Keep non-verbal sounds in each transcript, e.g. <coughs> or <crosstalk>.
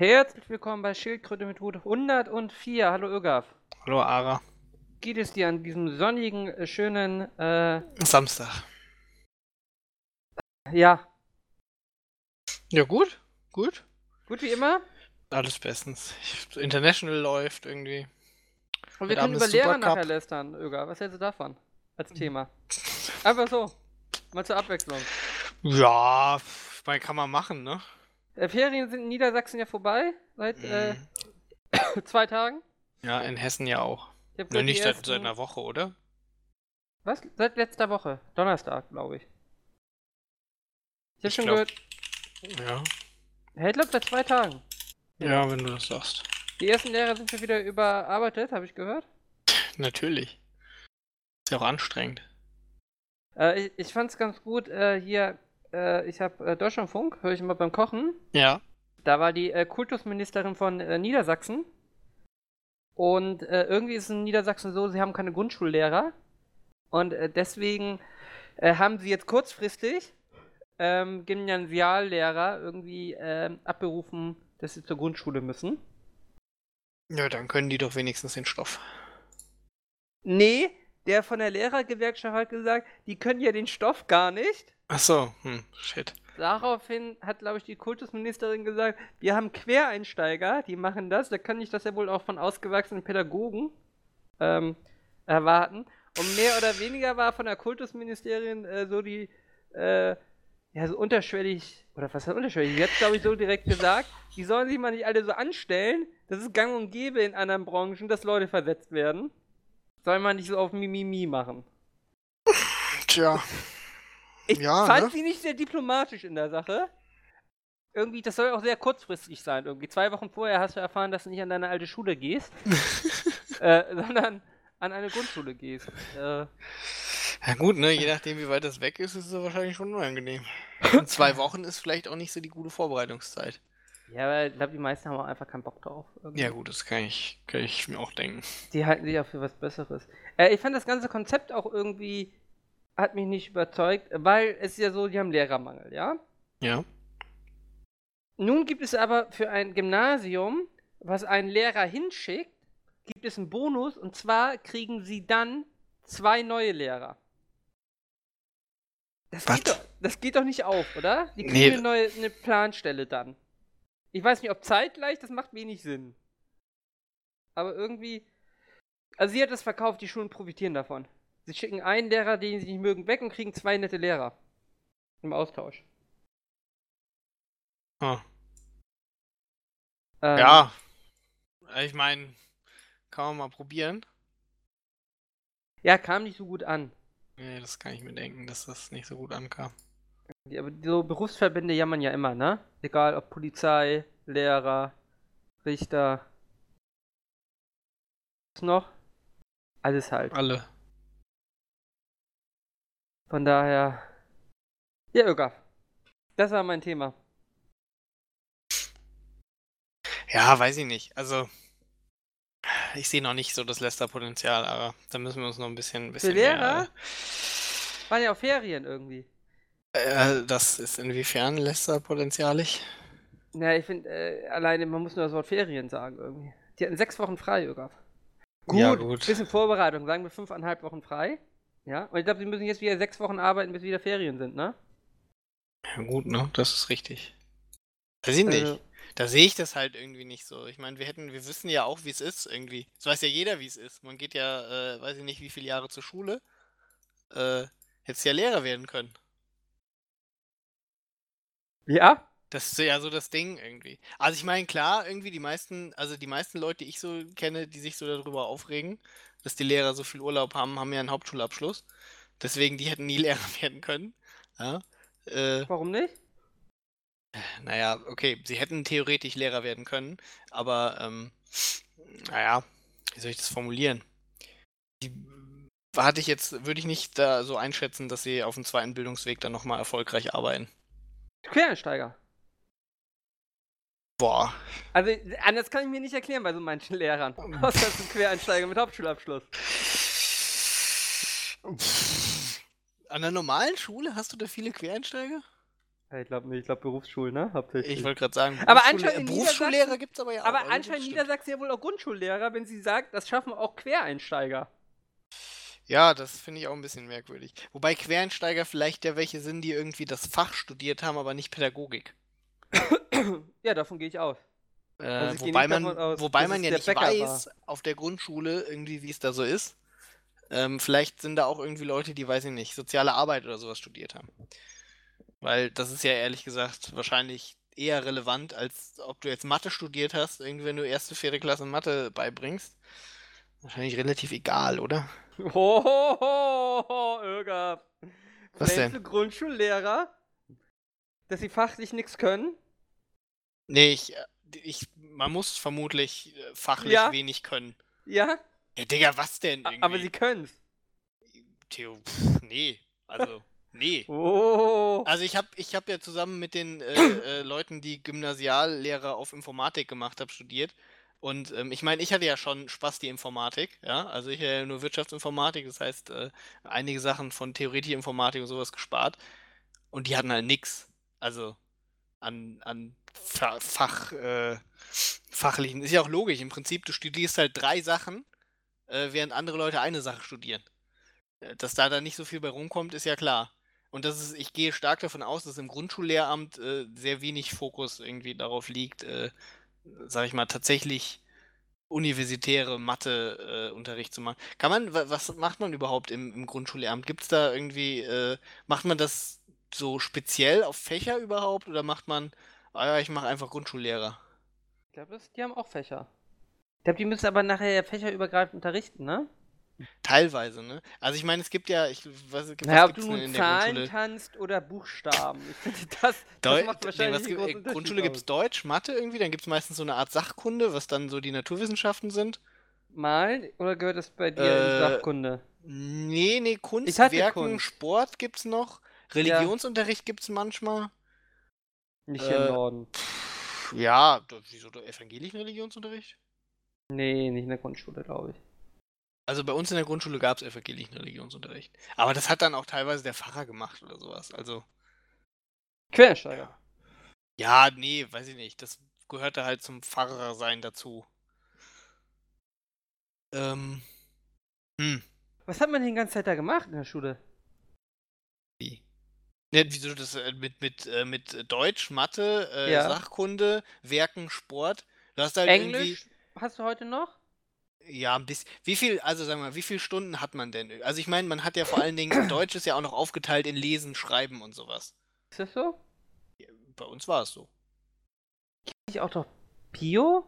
Herzlich willkommen bei Schildkröte mit Hut 104. Hallo Ögaf. Hallo Ara. Geht es dir an diesem sonnigen, äh, schönen äh, Samstag. Ja. Ja, gut. Gut. Gut wie immer? Alles bestens. International läuft irgendwie. Und wir können über Lehrer nachher lästern, Öger. Was hältst du davon? Als Thema. <laughs> Einfach so. Mal zur Abwechslung. Ja, ich meine, kann man machen, ne? Äh, Ferien sind in Niedersachsen ja vorbei. Seit äh, <coughs> zwei Tagen. Ja, in Hessen ja auch. Nur nicht ersten... seit, einer Woche, oder? Was? Seit letzter Woche. Donnerstag, glaube ich. Ich hab schon glaub... gehört. Ja. Ich glaube seit zwei Tagen. Ja. ja, wenn du das sagst. Die ersten Lehrer sind schon wieder überarbeitet, habe ich gehört. <laughs> Natürlich. Ist ja auch anstrengend. Äh, ich, ich fand's ganz gut, äh, hier, äh, ich habe äh, Deutschlandfunk, höre ich immer beim Kochen. Ja. Da war die äh, Kultusministerin von äh, Niedersachsen. Und äh, irgendwie ist es in Niedersachsen so, sie haben keine Grundschullehrer. Und deswegen haben sie jetzt kurzfristig ähm, Gymnasiallehrer irgendwie ähm, abberufen, dass sie zur Grundschule müssen. Ja, dann können die doch wenigstens den Stoff. Nee, der von der Lehrergewerkschaft hat gesagt, die können ja den Stoff gar nicht. Ach so, hm, shit. Daraufhin hat, glaube ich, die Kultusministerin gesagt, wir haben Quereinsteiger, die machen das, da kann ich das ja wohl auch von ausgewachsenen Pädagogen ähm, erwarten. Und mehr oder weniger war von der Kultusministerin äh, so die, äh, ja, so unterschwellig, oder was heißt unterschwellig? Jetzt glaube ich so direkt gesagt, die sollen sich mal nicht alle so anstellen. Das ist gang und gäbe in anderen Branchen, dass Leute versetzt werden. Soll man nicht so auf Mimimi machen. Tja. Ich ja, fand ne? sie nicht sehr diplomatisch in der Sache. Irgendwie, das soll auch sehr kurzfristig sein. Irgendwie zwei Wochen vorher hast du erfahren, dass du nicht an deine alte Schule gehst, <laughs> äh, sondern an eine Grundschule gehst. Äh, ja gut, ne, je nachdem wie weit das weg ist, ist es wahrscheinlich schon unangenehm. Und zwei Wochen ist vielleicht auch nicht so die gute Vorbereitungszeit. Ja, aber ich glaube, die meisten haben auch einfach keinen Bock drauf. Irgendwie. Ja gut, das kann ich, kann ich mir auch denken. Die halten sich auch für was Besseres. Äh, ich fand das ganze Konzept auch irgendwie, hat mich nicht überzeugt, weil es ist ja so, die haben Lehrermangel, ja? Ja. Nun gibt es aber für ein Gymnasium, was einen Lehrer hinschickt, gibt es einen Bonus und zwar kriegen sie dann zwei neue Lehrer. Das, geht doch, das geht doch nicht auf, oder? Die kriegen nee. eine neue eine Planstelle dann. Ich weiß nicht, ob zeitgleich, das macht wenig Sinn. Aber irgendwie. Also sie hat das verkauft, die Schulen profitieren davon. Sie schicken einen Lehrer, den sie nicht mögen, weg und kriegen zwei nette Lehrer. Im Austausch. Hm. Ähm, ja. Ich meine, kann man mal probieren. Ja, kam nicht so gut an. Nee, das kann ich mir denken, dass das nicht so gut ankam. Aber so Berufsverbände jammern ja immer, ne? Egal ob Polizei, Lehrer, Richter. Was noch? Alles halt. Alle. Von daher. Ja, Ögaf. Das war mein Thema. Ja, weiß ich nicht. Also, ich sehe noch nicht so das Leicester-Potenzial, aber da müssen wir uns noch ein bisschen, ein bisschen Lehrer? Mehr, Waren ja auch Ferien irgendwie. Äh, das ist inwiefern Leicester-potenzialig? Ja, ich finde, äh, alleine, man muss nur das Wort Ferien sagen irgendwie. Die hatten sechs Wochen frei, Ögaf. Gut, ja, gut. bisschen Vorbereitung, sagen wir fünfeinhalb Wochen frei. Ja, und ich glaube, sie müssen jetzt wieder sechs Wochen arbeiten, bis wieder Ferien sind, ne? Ja, gut, ne? Das ist richtig. Weiß ich nicht. Also, da sehe ich das halt irgendwie nicht so. Ich meine, wir hätten, wir wissen ja auch, wie es ist irgendwie. Das weiß ja jeder, wie es ist. Man geht ja, äh, weiß ich nicht, wie viele Jahre zur Schule. Äh, hättest ja Lehrer werden können. Ja? Das ist ja so das Ding irgendwie. Also ich meine, klar, irgendwie die meisten, also die meisten Leute, die ich so kenne, die sich so darüber aufregen, dass die Lehrer so viel Urlaub haben, haben ja einen Hauptschulabschluss. Deswegen, die hätten nie <laughs> Lehrer werden können. Ja, äh, Warum nicht? Naja, okay, sie hätten theoretisch Lehrer werden können, aber ähm, naja, wie soll ich das formulieren? Die hatte ich jetzt, würde ich nicht da so einschätzen, dass sie auf dem zweiten Bildungsweg dann nochmal erfolgreich arbeiten. Quereinsteiger. Boah. Also, anders kann ich mir nicht erklären bei so manchen Lehrern. <laughs> Außer ein Quereinsteiger mit Hauptschulabschluss. An der normalen Schule hast du da viele Quereinsteiger? Ich glaube nicht, ich glaube Berufsschulen, ne? Hauptsächlich. Ich wollte gerade sagen, Aber anscheinend in Berufsschullehrer gibt es aber ja auch. Aber also anscheinend. Niedersachsen ja wohl auch Grundschullehrer, wenn sie sagt, das schaffen auch Quereinsteiger. Ja, das finde ich auch ein bisschen merkwürdig. Wobei Quereinsteiger vielleicht ja welche sind, die irgendwie das Fach studiert haben, aber nicht Pädagogik. <coughs> ja, davon gehe ich aus. Äh, Also wobei man, aus, wobei man ja der nicht Bäcker weiß, auf der Grundschule irgendwie, wie es da so ist. Ähm, vielleicht sind da auch irgendwie Leute, die, weiß ich nicht, soziale Arbeit oder sowas studiert haben. Weil das ist ja ehrlich gesagt wahrscheinlich eher relevant, als ob du jetzt Mathe studiert hast, irgendwie wenn du erste, vierte Klasse Mathe beibringst. Wahrscheinlich relativ egal, oder? <laughs> Hohoho, Irga. Was Fällst denn? Grundschullehrer, dass sie fachlich nichts können? Nee, ich, äh, ich, man muss vermutlich äh, fachlich Ja. wenig können. Ja, Ja, Digga, was denn irgendwie? aber sie können's. Theo, pff, nee, also, <laughs> nee. Oh. Also ich habe ich hab ja zusammen mit den äh, äh, Leuten, die Gymnasiallehrer auf Informatik gemacht haben, studiert. Und ähm, ich meine, ich hatte ja schon Spaß die Informatik, ja. Also ich hatte ja nur Wirtschaftsinformatik, das heißt, äh, einige Sachen von theoretischer Informatik und sowas gespart. Und die hatten halt nix. Also an, an Fach, äh, fachlichen. Ist ja auch logisch. Im Prinzip, du studierst halt drei Sachen, äh, während andere Leute eine Sache studieren. Äh, Dass da dann nicht so viel bei rumkommt, ist ja klar. Und das ist, ich gehe stark davon aus, dass im Grundschullehramt äh, sehr wenig Fokus irgendwie darauf liegt, äh, sag ich mal, tatsächlich universitäre Mathe-Unterricht äh, zu machen. Kann man, wa- was macht man überhaupt im, im Grundschullehramt? Gibt es da irgendwie, äh, macht man das so speziell auf Fächer überhaupt oder macht man, ah ja, ich mache einfach Grundschullehrer? Ich glaube, die haben auch Fächer. Ich glaube, die müssen aber nachher ja fächerübergreifend unterrichten, ne? Teilweise, ne? Also ich meine, es gibt ja, ich was, was Naja, ob du nun Zahlen kannst oder Buchstaben. Ich finde, das, Deu das macht nee, wahrscheinlich was einen gibt, Unterschied Grundschule gibt es. Deutsch, Mathe irgendwie, dann gibt es meistens so eine Art Sachkunde, was dann so die Naturwissenschaften sind. Malen oder gehört das bei dir Äh, in Sachkunde? Nee, nee, Kunst, Werken, Kunst. Sport gibt's noch. Religionsunterricht gibt's manchmal. Nicht hier im äh, Norden. Pff, ja, wieso der evangelischen Religionsunterricht? Nee, nicht in der Grundschule, glaube ich. Also bei uns in der Grundschule gab es evangelischen Religionsunterricht. Aber das hat dann auch teilweise der Pfarrer gemacht oder sowas. Also, Quereinsteiger. ja, nee, weiß ich nicht. Das gehörte halt zum Pfarrersein dazu. Ähm, hm. Was hat man die ganze Zeit da gemacht in der Schule? Ne, wieso das äh, mit, mit, äh, mit Deutsch, Mathe, äh, Ja. Sachkunde, Werken, Sport? Du hast halt Englisch hast du heute noch? Ja, ein bisschen. Wie viel, also sagen wir mal, wie viele Stunden hat man denn? Also ich meine, man hat ja vor allen Dingen, <coughs> Deutsch ist ja auch noch aufgeteilt in Lesen, Schreiben und sowas. Ist das so? Bei uns war es so. Ich auch doch Bio?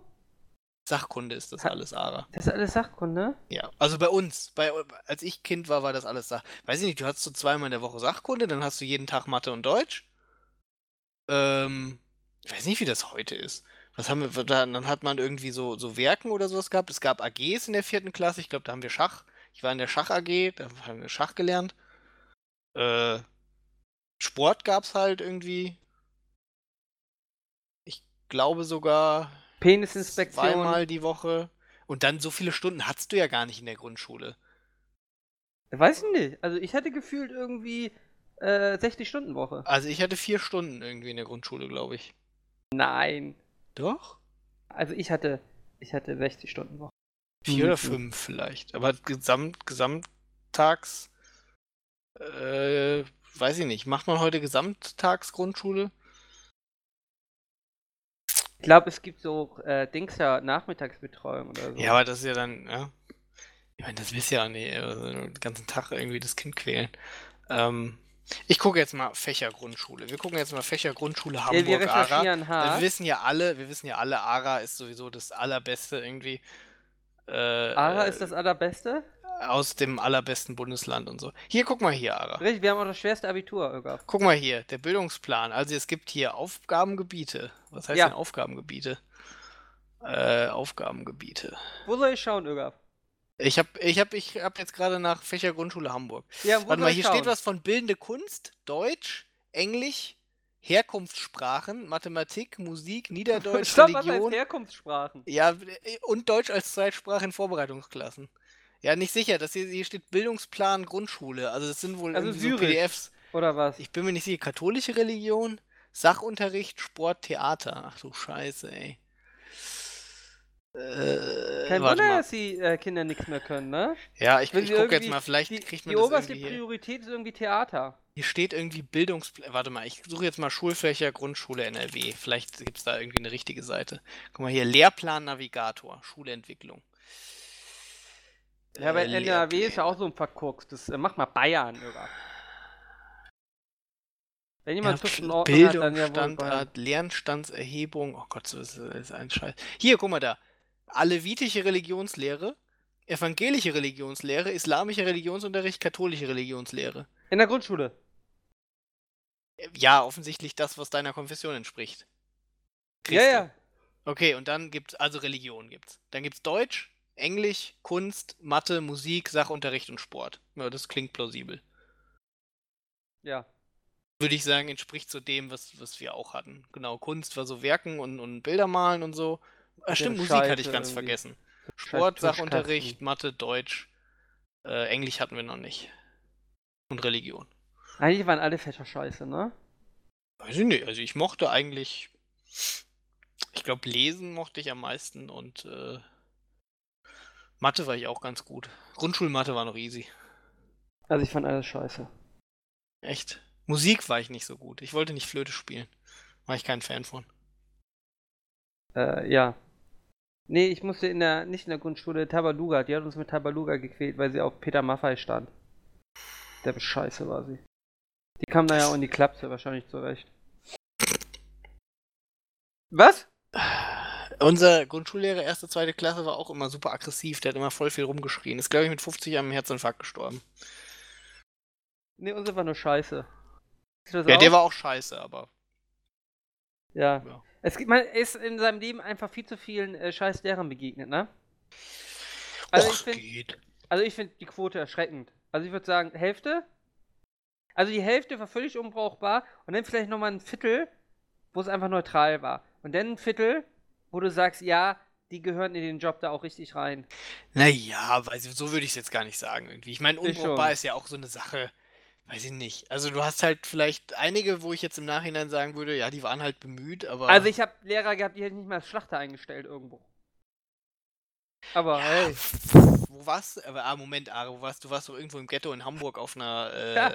Sachkunde ist das alles, Ara. Das ist alles Sachkunde? Ja, also bei uns, bei, als ich Kind war, war das alles Sach. Weiß ich nicht, du hast so zweimal in der Woche Sachkunde, dann hast du jeden Tag Mathe und Deutsch. Ähm, ich weiß nicht, wie das heute ist. Was haben wir, dann, dann hat man irgendwie so, so Werken oder sowas gehabt. Es gab AGs in der vierten Klasse, ich glaube, da haben wir Schach. Ich war in der Schach AG, da haben wir Schach gelernt. Äh, Sport gab's halt irgendwie. Ich glaube sogar Penisinspektion. zweimal die Woche. Und dann so viele Stunden hattest du ja gar nicht in der Grundschule. Weiß ich nicht. Also ich hatte gefühlt irgendwie äh, 60 Stunden Woche. Also ich hatte vier Stunden irgendwie in der Grundschule, glaube ich. Nein. Doch? Also ich hatte ich hatte 60 Stunden Woche. Vier oder Mhm. fünf vielleicht. Aber gesamt, gesamttags, äh, weiß ich nicht. Macht man heute Gesamttagsgrundschule? Ich glaube, es gibt so äh, Dings ja Nachmittagsbetreuung oder so. Ja, aber das ist ja dann, ja. Ich meine, das willst du ja auch nicht, also den ganzen Tag irgendwie das Kind quälen. Ähm, ich gucke jetzt mal Fächergrundschule. Wir gucken jetzt mal Fächergrundschule Ja, wir Hamburg, Ara. Wir wissen ja alle, wir wissen ja alle, Ara ist sowieso das allerbeste irgendwie. Äh, Ara ist das allerbeste. aus dem allerbesten Bundesland und so. Hier, guck mal hier, Ara. Richtig, wir haben auch das schwerste Abitur, Irga. Guck mal hier, der Bildungsplan. Also es gibt hier Aufgabengebiete. Was heißt Ja. denn Aufgabengebiete? Äh, Aufgabengebiete. Wo soll ich schauen, Irga? Ich habe ich hab, ich hab jetzt gerade nach Fächergrundschule Hamburg. Ja, wo Warte mal, hier schauen? steht was von bildende Kunst, Deutsch, Englisch, Herkunftssprachen, Mathematik, Musik, <laughs> Niederdeutsch, Stopp, was heißt Religion. Herkunftssprachen? Ja, äh, und Deutsch als Zweitsprache in Vorbereitungsklassen. Ja, nicht sicher. Das hier, hier steht Bildungsplan Grundschule. Also das sind wohl Also so. PDFs. Oder was? Ich bin mir nicht sicher. Katholische Religion, Sachunterricht, Sport, Theater. Ach du Scheiße, ey. Äh, Kein Wunder, dass die äh, Kinder nichts mehr können, ne? Ja, ich, Wenn ich gucke jetzt mal, vielleicht Die, kriegt man die das oberste irgendwie. Priorität ist irgendwie Theater. Hier steht irgendwie Bildungspläne. Warte mal, ich suche jetzt mal Schulfächer Grundschule NRW. Vielleicht gibt es da irgendwie eine richtige Seite. Guck mal hier, Lehrplan Navigator, Schulentwicklung. Ja, aber Äh, NRW ist ja auch so ein Verkurks. Das äh, mach mal Bayern, oder? Wenn jemand Ja, zwischen Ordnung hat, Bildung, dann ja. Standard, Lernstandserhebung. Oh Gott, so ist, ist ein Scheiß. Hier, guck mal da. Alevitische Religionslehre, evangelische Religionslehre, islamischer Religionsunterricht, katholische Religionslehre. In der Grundschule. Ja, offensichtlich das, was deiner Konfession entspricht. Ja, Christi. ja. Okay, und dann gibt's, also Religion gibt's. Dann gibt's Deutsch, Englisch, Kunst, Mathe, Musik, Sachunterricht und Sport. Ja, das klingt plausibel. Ja. Würde ich sagen, entspricht so dem, was, was wir auch hatten. Genau, Kunst war so Werken und, und Bilder malen und so. Ah, stimmt, Musik hatte ich ganz vergessen. Sport. Sachunterricht, Mathe, Deutsch, äh, Englisch hatten wir noch nicht. Und Religion. Eigentlich waren alle Fächer scheiße, ne? Weiß ich nicht, also ich mochte eigentlich, ich glaube, Lesen mochte ich am meisten und äh, Mathe war ich auch ganz gut. Grundschulmathe war noch easy. Also ich fand alles scheiße. Echt. Musik war ich nicht so gut. Ich wollte nicht Flöte spielen. War ich kein Fan von. Äh, ja. Nee, ich musste in der, nicht in der Grundschule, Tabaluga, die hat uns mit Tabaluga gequält, weil sie auf Peter Maffei stand. Der Scheiße war sie. Die kam da ja auch in die Klapse wahrscheinlich zurecht. Was? Unser Grundschullehrer, erste, zweite Klasse, war auch immer super aggressiv. Der hat immer voll viel rumgeschrien. Ist, glaube ich, mit 50 am Herzinfarkt gestorben. Nee, unsere war nur scheiße. Ja, auch? der war auch scheiße, aber. Ja. Ja. Es gibt, man ist in seinem Leben einfach viel zu vielen äh, scheiß Lehrern begegnet, ne? Also ich Och, finde geht. also ich find die Quote erschreckend. Also ich würde sagen, Hälfte. Also die Hälfte war völlig unbrauchbar und dann vielleicht nochmal ein Viertel, wo es einfach neutral war. Und dann ein Viertel, wo du sagst, ja, die gehören in den Job da auch richtig rein. Naja, also so würde ich es jetzt gar nicht sagen irgendwie. Ich meine, Ich unbrauchbar ist ja auch so eine Sache, weiß ich nicht. Also du hast halt vielleicht einige, wo ich jetzt im Nachhinein sagen würde, ja, die waren halt bemüht, aber. Also ich habe Lehrer gehabt, die hätten nicht mal als Schlachter eingestellt irgendwo. Aber ja, hey, wo warst du? Aber, ah, Moment, Are, wo warst du? warst doch irgendwo im Ghetto in Hamburg auf einer. <laughs> Äh, Ja,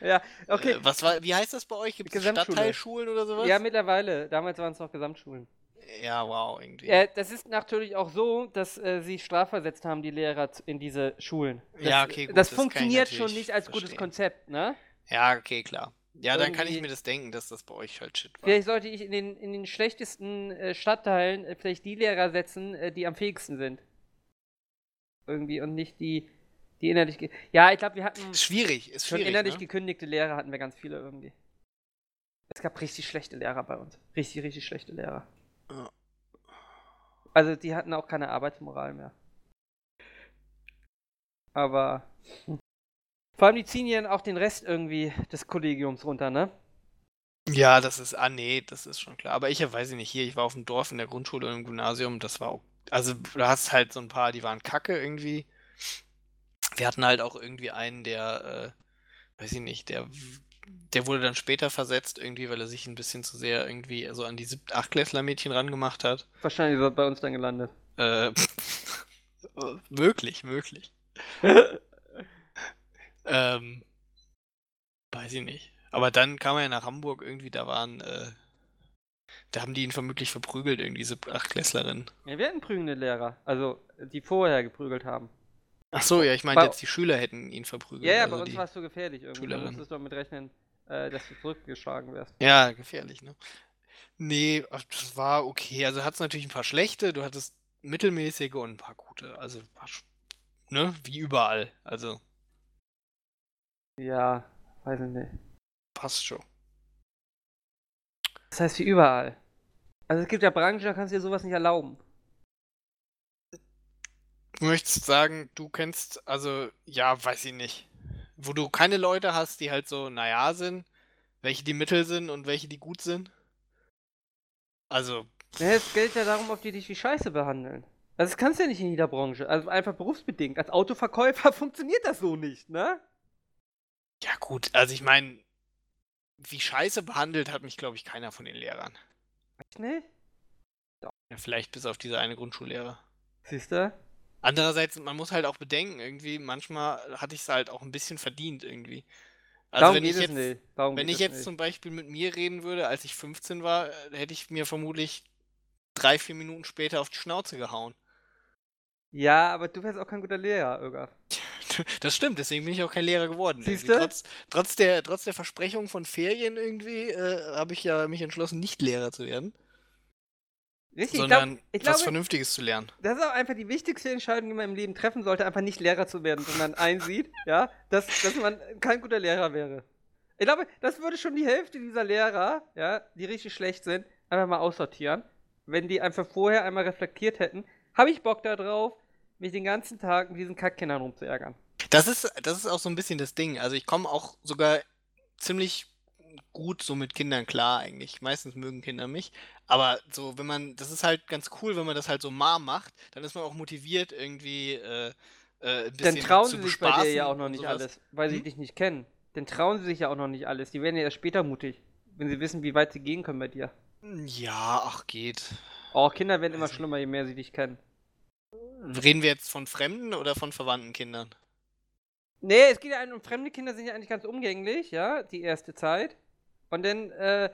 ja, okay. Äh, was war, wie heißt das bei euch? Gibt es. Stadtteilschulen oder sowas? Ja, mittlerweile. Damals waren es noch Gesamtschulen. Ja, wow, irgendwie. Äh, das ist natürlich auch so, dass äh, sie strafversetzt haben, die Lehrer in diese Schulen. Das, Ja, okay, gut, Das das funktioniert schon nicht als gutes verstehen. Konzept, ne? Ja, okay, klar. Ja, dann kann ich Irgendwie- mir das denken, dass das bei euch halt shit war. Vielleicht sollte ich in den, in den schlechtesten äh, Stadtteilen äh, vielleicht die Lehrer setzen, äh, die am fähigsten sind. Irgendwie und nicht die, die innerlich. Ja, ich glaube, wir hatten Ist schwierig, ist schon schwierig. innerlich ne? gekündigte Lehrer, hatten wir ganz viele irgendwie. Es gab richtig schlechte Lehrer bei uns. Richtig, richtig schlechte Lehrer. Also die hatten auch keine Arbeitsmoral mehr. Aber hm. vor allem die ziehen ja auch den Rest irgendwie des Kollegiums runter, ne? Ja, das ist, ah nee, das ist schon klar. Aber ich ja, weiß ich nicht, hier, ich war auf dem Dorf in der Grundschule und im Gymnasium, das war auch, also du hast halt so ein paar, die waren kacke irgendwie. Wir hatten halt auch irgendwie einen, der, äh, weiß ich nicht, der, der wurde dann später versetzt irgendwie, weil er sich ein bisschen zu sehr irgendwie so an die Siebt-, Achtklässler-Mädchen rangemacht hat. Wahrscheinlich ist er bei uns dann gelandet. Äh, <laughs> möglich, möglich. <laughs> Ähm, weiß ich nicht. Aber dann kam er ja nach Hamburg irgendwie, da waren, äh, da haben die ihn vermutlich verprügelt, irgendwie diese Achtklässlerin. Ja, wir hatten prügende Lehrer, also die vorher geprügelt haben. Ach so, ja, ich meinte jetzt, die Schüler hätten ihn verprügelt. Ja, ja, also bei uns war es so gefährlich irgendwie. Da Schülerin. musstest du damit rechnen, äh, dass du zurückgeschlagen wirst. Ja, gefährlich, ne? Nee, das war okay. Also hat's natürlich ein paar schlechte, du hattest mittelmäßige und ein paar gute. Also, ne, wie überall. Also, Ja, weiß ich nicht. passt schon. Das heißt wie überall. Also es gibt ja Branchen, da kannst du dir sowas nicht erlauben. Du möchtest sagen, du kennst, also, ja, weiß ich nicht. Wo du keine Leute hast, die halt so, naja sind, welche die mittel sind und welche die gut sind. Also, Ja, es geht ja darum, ob die dich wie Scheiße behandeln. Also das kannst du ja nicht in jeder Branche. Also einfach berufsbedingt. Als Autoverkäufer <laughs> funktioniert das so nicht, ne? ja gut, also ich meine, wie scheiße behandelt hat mich, glaube ich, keiner von den Lehrern. Echt nicht? Ja, vielleicht bis auf diese eine Grundschullehrer. Siehst du? Andererseits, man muss halt auch bedenken, irgendwie, manchmal hatte ich es halt auch ein bisschen verdient irgendwie. Also Darum wenn ich jetzt, wenn ich jetzt nicht. zum Beispiel mit mir reden würde, als ich 15 war, hätte ich mir vermutlich drei, vier Minuten später auf die Schnauze gehauen. Ja, aber du wärst auch kein guter Lehrer, Irga. <laughs> Das stimmt, deswegen bin ich auch kein Lehrer geworden. Siehst du? Trotz, trotz, der, trotz der Versprechung von Ferien irgendwie äh, habe ich ja mich entschlossen, nicht Lehrer zu werden. Richtig, sondern ich glaub, ich was glaube, Vernünftiges zu lernen. Das ist auch einfach die wichtigste Entscheidung, die man im Leben treffen sollte, einfach nicht Lehrer zu werden, sondern einsieht, ja, dass, dass man kein guter Lehrer wäre. Ich glaube, das würde schon die Hälfte dieser Lehrer, ja, die richtig schlecht sind, einfach mal aussortieren. Wenn die einfach vorher einmal reflektiert hätten, habe ich Bock darauf, mich den ganzen Tag mit diesen Kackkindern rumzuärgern. Das ist, das ist auch so ein bisschen das Ding. Also ich komme auch sogar ziemlich gut so mit Kindern klar eigentlich. Meistens mögen Kinder mich. Aber so, wenn man, das ist halt ganz cool, wenn man das halt so mal macht, dann ist man auch motiviert irgendwie äh, äh, ein bisschen Dann trauen sie sich bei dir ja auch noch nicht alles, weil hm? sie dich nicht kennen. Dann trauen sie sich ja auch noch nicht alles. Die werden ja erst später mutig, wenn sie wissen, wie weit sie gehen können bei dir. Ja, ach geht. Oh, Kinder werden immer also schlimmer, je mehr sie dich kennen. Reden wir jetzt von fremden oder von verwandten Kindern? Nee, es geht ja um fremde Kinder sind ja eigentlich ganz umgänglich, ja, die erste Zeit. Und dann, äh,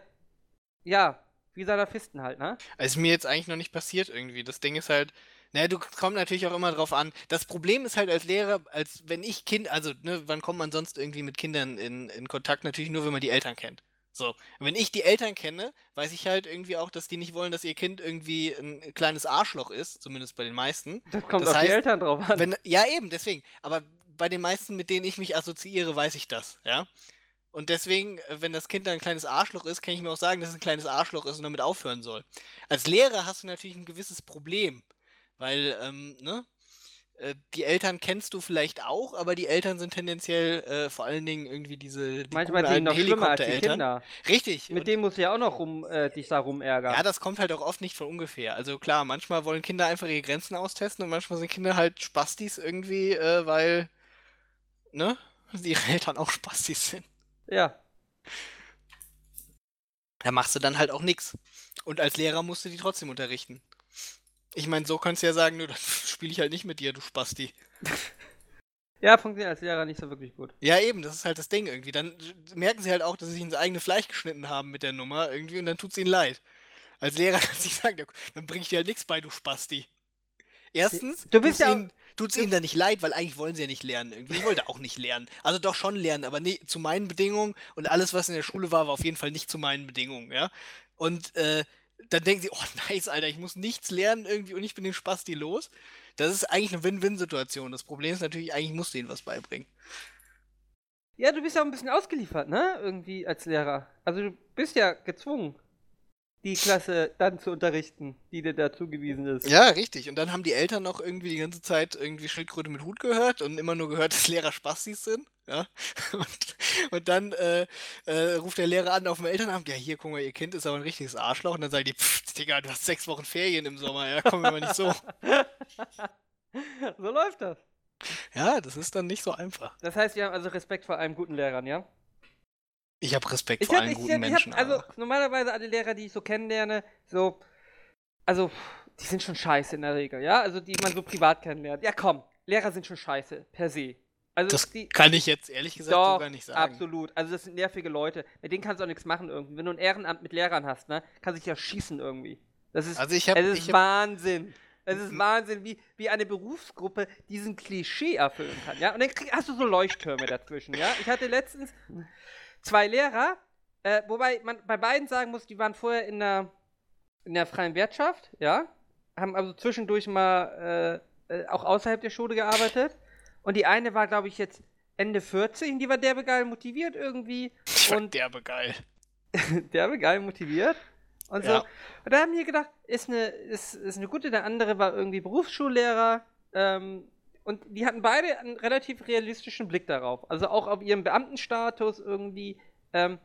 ja, wie Salafisten halt, ne? Also ist mir jetzt eigentlich noch nicht passiert irgendwie. Das Ding ist halt, naja, du kommst natürlich auch immer drauf an. Das Problem ist halt als Lehrer, als wenn ich Kind, also, ne, wann kommt man sonst irgendwie mit Kindern in, in Kontakt? Natürlich nur, wenn man die Eltern kennt. So, wenn ich die Eltern kenne, weiß ich halt irgendwie auch, dass die nicht wollen, dass ihr Kind irgendwie ein kleines Arschloch ist, zumindest bei den meisten. Das kommt das auf heißt, die Eltern drauf an. Wenn, ja, eben, deswegen. Aber bei den meisten, mit denen ich mich assoziiere, weiß ich das, ja. Und deswegen, äh, wenn das Kind dann ein kleines Arschloch ist, kann ich mir auch sagen, dass es ein kleines Arschloch ist und damit aufhören soll. Als Lehrer hast du natürlich ein gewisses Problem, weil, ähm, ne? Äh, die Eltern kennst du vielleicht auch, aber die Eltern sind tendenziell äh, vor allen Dingen irgendwie diese die Manchmal sind noch schlimmer als die Kinder. Richtig. Mit denen musst du ja auch noch rum, äh, dich da rumärgern. Ja, das kommt halt auch oft nicht von ungefähr. Also klar, manchmal wollen Kinder einfach ihre Grenzen austesten und manchmal sind Kinder halt Spastis irgendwie, äh, weil, ne, ihre Eltern auch Spastis sind. Ja. Da machst du dann halt auch nichts. Und als Lehrer musst du die trotzdem unterrichten. Ich meine, so kannst du ja sagen, nur dann <laughs> spiele ich halt nicht mit dir, du Spasti. ja, funktioniert als Lehrer nicht so wirklich gut. Ja, eben, das ist halt das Ding irgendwie. Dann merken sie halt auch, dass sie sich ins eigene Fleisch geschnitten haben mit der Nummer irgendwie und dann tut es ihnen leid. Als Lehrer <laughs> kannst du nicht sagen, dann bringe ich dir halt nichts bei, du Spasti. Erstens, du bist ja ihnen, tut's ihnen dann nicht leid, weil eigentlich wollen sie ja nicht lernen. Irgendwie. Ich wollte auch nicht lernen. Also doch schon lernen, aber nicht zu meinen Bedingungen und alles, was in der Schule war, war auf jeden Fall nicht zu meinen Bedingungen, ja. Und äh, dann denken sie, oh nice, Alter, ich muss nichts lernen irgendwie und ich bin den Spasti los. Das ist eigentlich eine Win-Win-Situation. Das Problem ist natürlich, eigentlich musst du ihnen was beibringen. Ja, du bist ja auch ein bisschen ausgeliefert, ne? Irgendwie als Lehrer. Also du bist ja gezwungen die Klasse dann zu unterrichten, die dir da zugewiesen ist. Ja, richtig. Und dann haben die Eltern noch irgendwie die ganze Zeit irgendwie Schildkröte mit Hut gehört und immer nur gehört, <laughs> dass Lehrer Spastis sind. Ja. <laughs> Und, und dann äh, äh, ruft der Lehrer an auf dem Elternamt, ja, hier, guck mal, ihr Kind ist aber ein richtiges Arschloch. Und dann sagen die, pfff, Digga, du hast sechs Wochen Ferien im Sommer, ja, komm immer nicht so. <laughs> so läuft das. Ja, das ist dann nicht so einfach. Das heißt, wir haben also Respekt vor einem guten Lehrern, ja? Ich habe Respekt ich vor allen ich, guten ich, Menschen. Hab, also normalerweise alle Lehrer, die ich so kennenlerne, so, also die sind schon scheiße in der Regel, ja? Also die man so privat kennenlernt. Ja, komm, Lehrer sind schon scheiße, per se. Also das die, kann ich jetzt ehrlich gesagt doch, gar nicht sagen. Absolut. Also das sind nervige Leute. Mit denen kannst du auch nichts machen irgendwie. Wenn du ein Ehrenamt mit Lehrern hast, ne, kannst du dich ja schießen irgendwie. Das ist, also ich hab, es ist hab, Wahnsinn. Es ist Wahnsinn, wie, wie eine Berufsgruppe diesen Klischee erfüllen kann, ja? Und dann krieg, hast du so Leuchttürme dazwischen, ja? Ich hatte letztens, zwei Lehrer, äh, wobei man bei beiden sagen muss, die waren vorher in der, in der freien Wirtschaft, ja, haben also zwischendurch mal äh, äh auch außerhalb der Schule gearbeitet. Und die eine war, glaube ich, jetzt Ende 40 und die war derbe geil motiviert irgendwie. Die und <laughs> derbe geil. <laughs> derbe geil motiviert. Und ja. so. Und da haben wir gedacht, ist eine, ist, ist eine gute, der andere war irgendwie Berufsschullehrer. Ähm, und die hatten beide einen relativ realistischen Blick darauf. Also auch auf ihren Beamtenstatus irgendwie, ähm,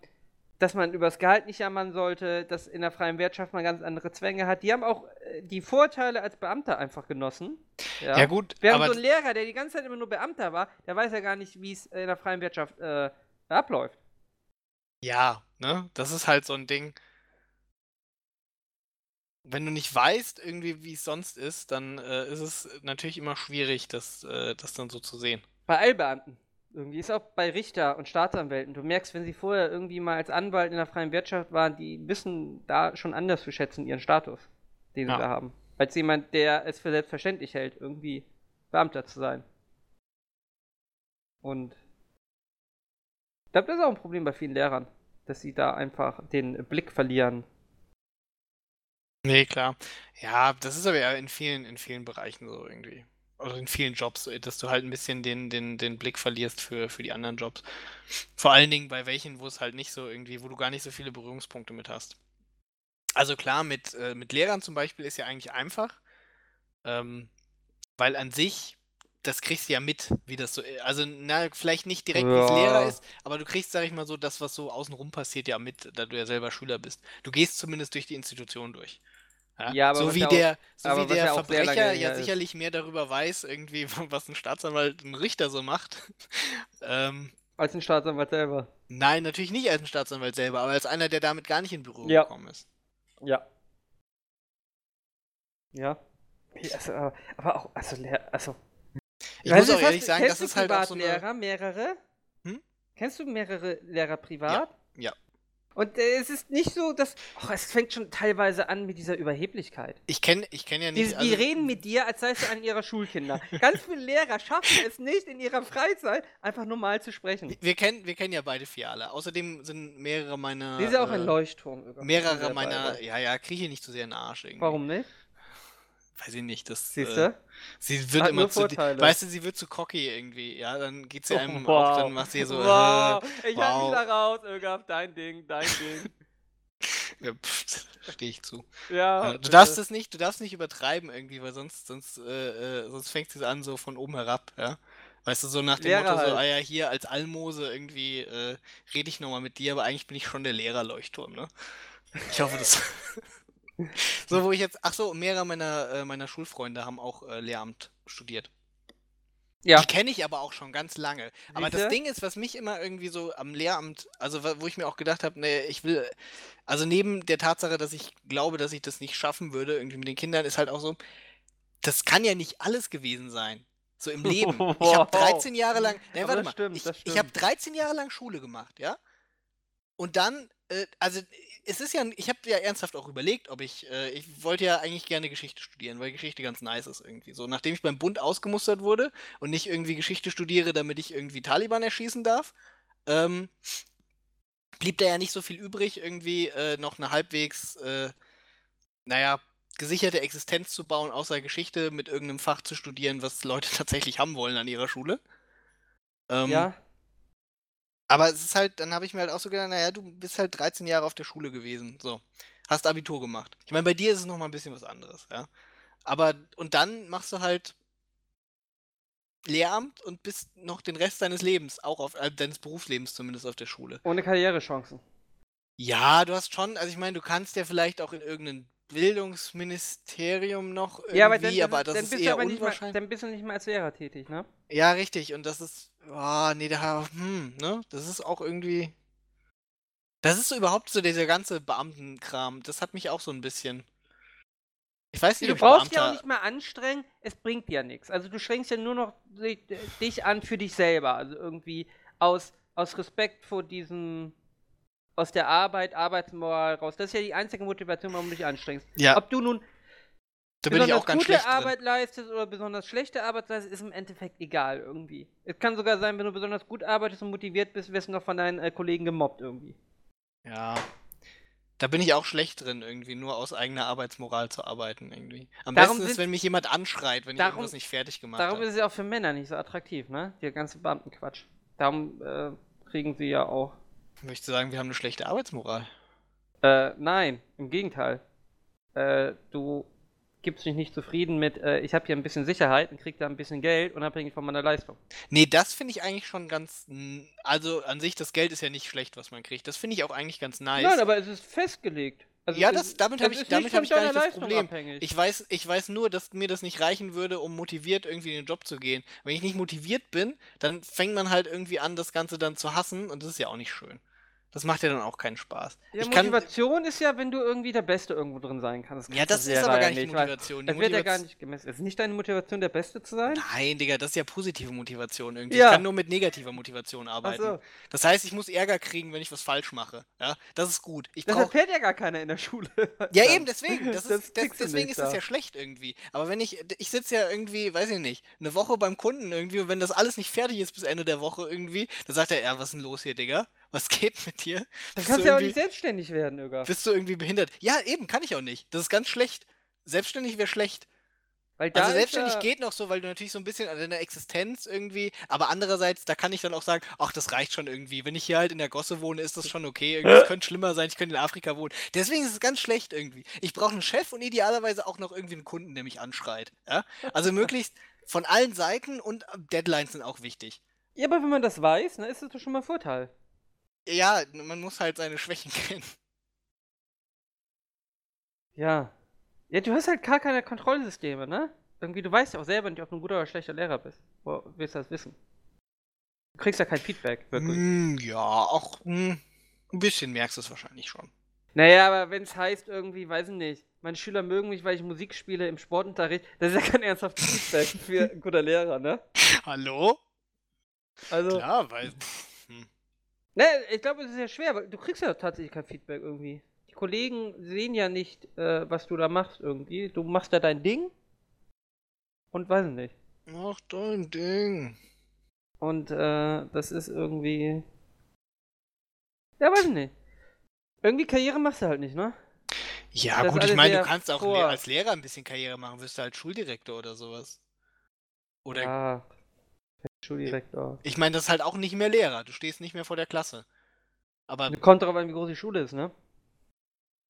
dass man über das Gehalt nicht jammern sollte, dass in der freien Wirtschaft man ganz andere Zwänge hat. Die haben auch äh, die Vorteile als Beamter einfach genossen. Ja, ja gut. Während so ein Lehrer, der die ganze Zeit immer nur Beamter war, der weiß ja gar nicht, wie es in der freien Wirtschaft äh, abläuft. Ja, Ne? Das ist halt so ein Ding. Wenn du nicht weißt, irgendwie, wie es sonst ist, dann äh, ist es natürlich immer schwierig, das, äh, das dann so zu sehen. Bei Eilbeamten. Irgendwie ist auch bei Richter und Staatsanwälten. Du merkst, wenn sie vorher irgendwie mal als Anwalt in der freien Wirtschaft waren, die wissen da schon anders zu schätzen, ihren Status, den sie Ja. da haben. Als jemand, der es für selbstverständlich hält, irgendwie Beamter zu sein. Und ich glaube, das ist auch ein Problem bei vielen Lehrern, dass sie da einfach den Blick verlieren. Nee, klar. Ja, das ist aber ja in vielen, in vielen Bereichen so irgendwie. Oder in vielen Jobs, äh, dass du halt ein bisschen den, den, den Blick verlierst für, für die anderen Jobs. Vor allen Dingen bei welchen, wo es halt nicht so irgendwie, wo du gar nicht so viele Berührungspunkte mit hast. Also klar, mit, äh, mit Lehrern zum Beispiel ist ja eigentlich einfach. Ähm, weil an sich, das kriegst du ja mit, wie das so ist. Also, na, vielleicht nicht direkt, wie es. Lehrer ist, aber du kriegst, sag ich mal so, das, was so außenrum passiert, ja mit, da du ja selber Schüler bist. Du gehst zumindest durch die Institution durch. Ja, aber so wie ja auch- der, so aber wie der ja Verbrecher her ja ist. sicherlich mehr darüber weiß, irgendwie, <laughs> was ein Staatsanwalt, ein Richter so macht. <laughs> ähm, Als ein Staatsanwalt selber. nein, natürlich nicht als ein Staatsanwalt selber, aber als einer, der damit gar nicht in Berührung Ja. gekommen ist. Ja. Ja. Ja, Also, aber, auch, also, Lehr also Ich muss auch ehrlich sagen, kennst das du ist halt auch so eine. Mehrere? Hm? Kennst du mehrere Lehrer privat? ja. Und äh, es ist nicht so, dass. Och, es fängt schon teilweise an mit dieser Überheblichkeit. Ich kenne ich kenn ja Die, nicht. die also- reden mit dir, als seist du an ihrer Schulkinder. <laughs> Ganz viele Lehrer schaffen es nicht, in ihrer Freizeit einfach normal zu sprechen. wir kennen, wir kennen ja beide Fiale. Außerdem sind mehrere meiner. Die ist ja auch ein äh, Leuchtturm. übrigens. Mehrere meiner. Ja, ja, kriege ich nicht zu sehr in den Arsch irgendwie. Warum nicht? Weiß ich nicht. Das, Siehst äh, du? Sie wird Hat immer zu. Vorteile. Weißt du, sie wird zu cocky irgendwie. Ja, dann geht sie Oh, einem wow. auf, dann macht sie so. <laughs> Wow, äh, ich hab wow. mich da raus, Ögaf, dein Ding, dein Ding. <laughs> Ja, stehe ich zu. Ja. Ja, du bitte. darfst es nicht, du darfst nicht übertreiben irgendwie, weil sonst, sonst, äh, äh, sonst fängt es an so von oben herab, ja. Weißt du, so nach dem Lehrer Motto, so, halt. ah ja, hier als Almose irgendwie äh, rede ich nochmal mit dir, aber eigentlich bin ich schon der Lehrerleuchtturm, ne? Ich hoffe, das. So, wo ich jetzt, ach so, mehrere meiner, äh, meiner Schulfreunde haben auch äh, Lehramt studiert. Ja. Die kenne ich aber auch schon ganz lange. Aber das? Ding ist, was mich immer irgendwie so am Lehramt, also wo ich mir auch gedacht habe, nee, ich will, also neben der Tatsache, dass ich glaube, dass ich das nicht schaffen würde, irgendwie mit den Kindern, ist halt auch so, das kann ja nicht alles gewesen sein. So im Leben. <laughs> Ich habe Wow. 13 Jahre lang, nee, warte mal, stimmt, ich, ich habe stimmt. 13 Jahre lang Schule gemacht, ja? Und dann, äh, also es ist ja, ich habe ja ernsthaft auch überlegt, ob ich, äh, ich wollte ja eigentlich gerne Geschichte studieren, weil Geschichte ganz nice ist irgendwie. So, nachdem ich beim Bund ausgemustert wurde und nicht irgendwie Geschichte studiere, damit ich irgendwie Taliban erschießen darf, ähm, blieb da ja nicht so viel übrig, irgendwie äh, noch eine halbwegs, äh, naja, gesicherte Existenz zu bauen, außer Geschichte mit irgendeinem Fach zu studieren, was Leute <laughs> tatsächlich haben wollen an ihrer Schule. Ähm, Ja. Aber es ist halt, dann habe ich mir halt auch so gedacht, naja, du bist halt 13 Jahre auf der Schule gewesen. So. Hast Abitur gemacht. Ich meine, bei dir ist es nochmal ein bisschen was anderes, ja. Aber, und dann machst du halt Lehramt und bist noch den Rest deines Lebens, auch auf, äh, deines Berufslebens zumindest auf der Schule. Ohne Karrierechancen. Ja, du hast schon, also ich meine, du kannst ja vielleicht auch in irgendein Bildungsministerium noch irgendwie, ja, aber dann, aber das dann ist eher aber nicht mal, unwahrscheinlich. dann bist du nicht mal als Lehrer tätig, ne? Ja, richtig. Und das ist, oh, nee, da, hm, ne? Das ist auch irgendwie. Das ist so überhaupt so dieser ganze Beamtenkram. Das hat mich auch so ein bisschen. Ich weiß nicht, Du brauchst ja auch nicht mehr anstrengen, es bringt dir nichts. Also du schränkst ja nur noch di- dich an für dich selber. Also irgendwie aus, aus Respekt vor diesem, aus der Arbeit, Arbeitsmoral raus. Das ist ja die einzige Motivation, warum du dich anstrengst. Ja, Ob du nun da bin ich auch ganz gute schlecht Arbeit leistest oder besonders schlechte Arbeit leistest, ist im Endeffekt egal irgendwie. Es kann sogar sein, wenn du besonders gut arbeitest und motiviert bist, wirst du noch von deinen äh, Kollegen gemobbt irgendwie. drin. Ja. Da bin ich auch schlecht drin, irgendwie, nur aus eigener Arbeitsmoral zu arbeiten, irgendwie. Am Darum besten ist, wenn mich jemand anschreit, wenn ich Darum- irgendwas nicht fertig gemacht Darum habe. ist es ja auch für Männer nicht so attraktiv, ne? Der ganze Beamtenquatsch. Darum äh, kriegen sie ja auch. Ich möchte sagen, wir haben eine schlechte Arbeitsmoral. Äh, nein, im Gegenteil. Äh, du gibst dich nicht zufrieden mit, äh, ich habe hier ein bisschen Sicherheit und krieg da ein bisschen Geld, unabhängig von meiner Leistung. Nee, das finde ich eigentlich schon ganz. n- Also an sich, das Geld ist ja nicht schlecht, was man kriegt. Das finde ich auch eigentlich ganz nice. Nein, aber es ist festgelegt. Also Ja, das- damit es hab ich- damit nicht hab ich gar nicht das Leistung Problem. abhängig. Ich weiß, ich weiß nur, dass mir das nicht reichen würde, um motiviert irgendwie in den Job zu gehen. Wenn ich nicht motiviert bin, dann fängt man halt irgendwie an, das Ganze dann zu hassen und das ist ja auch nicht schön. Das macht ja dann auch keinen Spaß. Ja, ich kann, Motivation ist ja, wenn du irgendwie der Beste irgendwo drin sein kannst. ja, das ist aber ja gar nicht nicht, Motivation. Die Das wird ja gar nicht gemessen. Ist nicht deine Motivation, der Beste zu sein? Nein, Digga, das ist ja positive Motivation irgendwie. Ja. Ich kann nur mit negativer Motivation arbeiten. so. Das heißt, ich muss Ärger kriegen, wenn ich was falsch mache. Ja, das ist gut. Ich Das brauch, erfährt ja gar keiner in der Schule. <laughs> ja, eben, deswegen. Das ist, das, deswegen nicht ist das da. ja schlecht irgendwie. Aber wenn ich, ich sitze ja irgendwie, weiß ich nicht, eine Woche beim Kunden irgendwie und wenn das alles nicht fertig ist bis Ende der Woche irgendwie, dann sagt er, ja, was ist denn los hier, Digga? Was geht mit dir? Dann kannst du ja auch nicht selbstständig werden, Öger. Bist du irgendwie behindert? Ja, eben, kann ich auch nicht. Das ist ganz schlecht. Selbstständig wäre schlecht. Also selbstständig ja, geht noch so, weil du natürlich so ein bisschen an deiner Existenz irgendwie, aber andererseits, da kann ich dann auch sagen, ach, das reicht schon irgendwie. Wenn ich hier halt in der Gosse wohne, ist das schon okay. Irgendwie, Es könnte schlimmer sein, ich könnte in Afrika wohnen. Deswegen ist es ganz schlecht irgendwie. Ich brauche einen Chef und idealerweise auch noch irgendwie einen Kunden, der mich anschreit. Ja? Also möglichst von allen Seiten und Deadlines sind auch wichtig. Ja, aber wenn man das weiß, dann ist das doch schon mal Vorteil. Ja, man muss halt seine Schwächen <laughs> kennen. Ja. Ja, du hast halt gar keine Kontrollsysteme, ne? Irgendwie, du weißt ja auch selber nicht, ob du ein guter oder schlechter Lehrer bist. Wo willst du das wissen? Du kriegst ja kein Feedback, wirklich. Hm, ja, auch hm, ein bisschen merkst du es wahrscheinlich schon. Naja, aber wenn es heißt irgendwie, weiß ich nicht, meine Schüler mögen mich, weil ich Musik spiele im Sportunterricht, das ist ja kein ernsthaftes Feedback für ein guter Lehrer, ne? <laughs> Hallo? Also, Klar, weil. pff. <laughs> ne, ich glaube, es ist ja schwer, weil du kriegst ja tatsächlich kein Feedback irgendwie. Die Kollegen sehen ja nicht, äh, was du da machst irgendwie. Du machst da dein Ding und weiß ich nicht. Mach dein Ding. Und äh, das ist irgendwie. Ja, weiß ich nicht. Irgendwie Karriere machst du halt nicht, ne? Ja, Das gut, ich meine, du kannst auch vor- als Lehrer ein bisschen Karriere machen, wirst du halt Schuldirektor oder sowas. Oder Ja. Schuldirektor. ich meine, das ist halt auch nicht mehr Lehrer, du stehst nicht mehr vor der Klasse. Aber Kommt darauf an, wie groß die Schule ist, ne?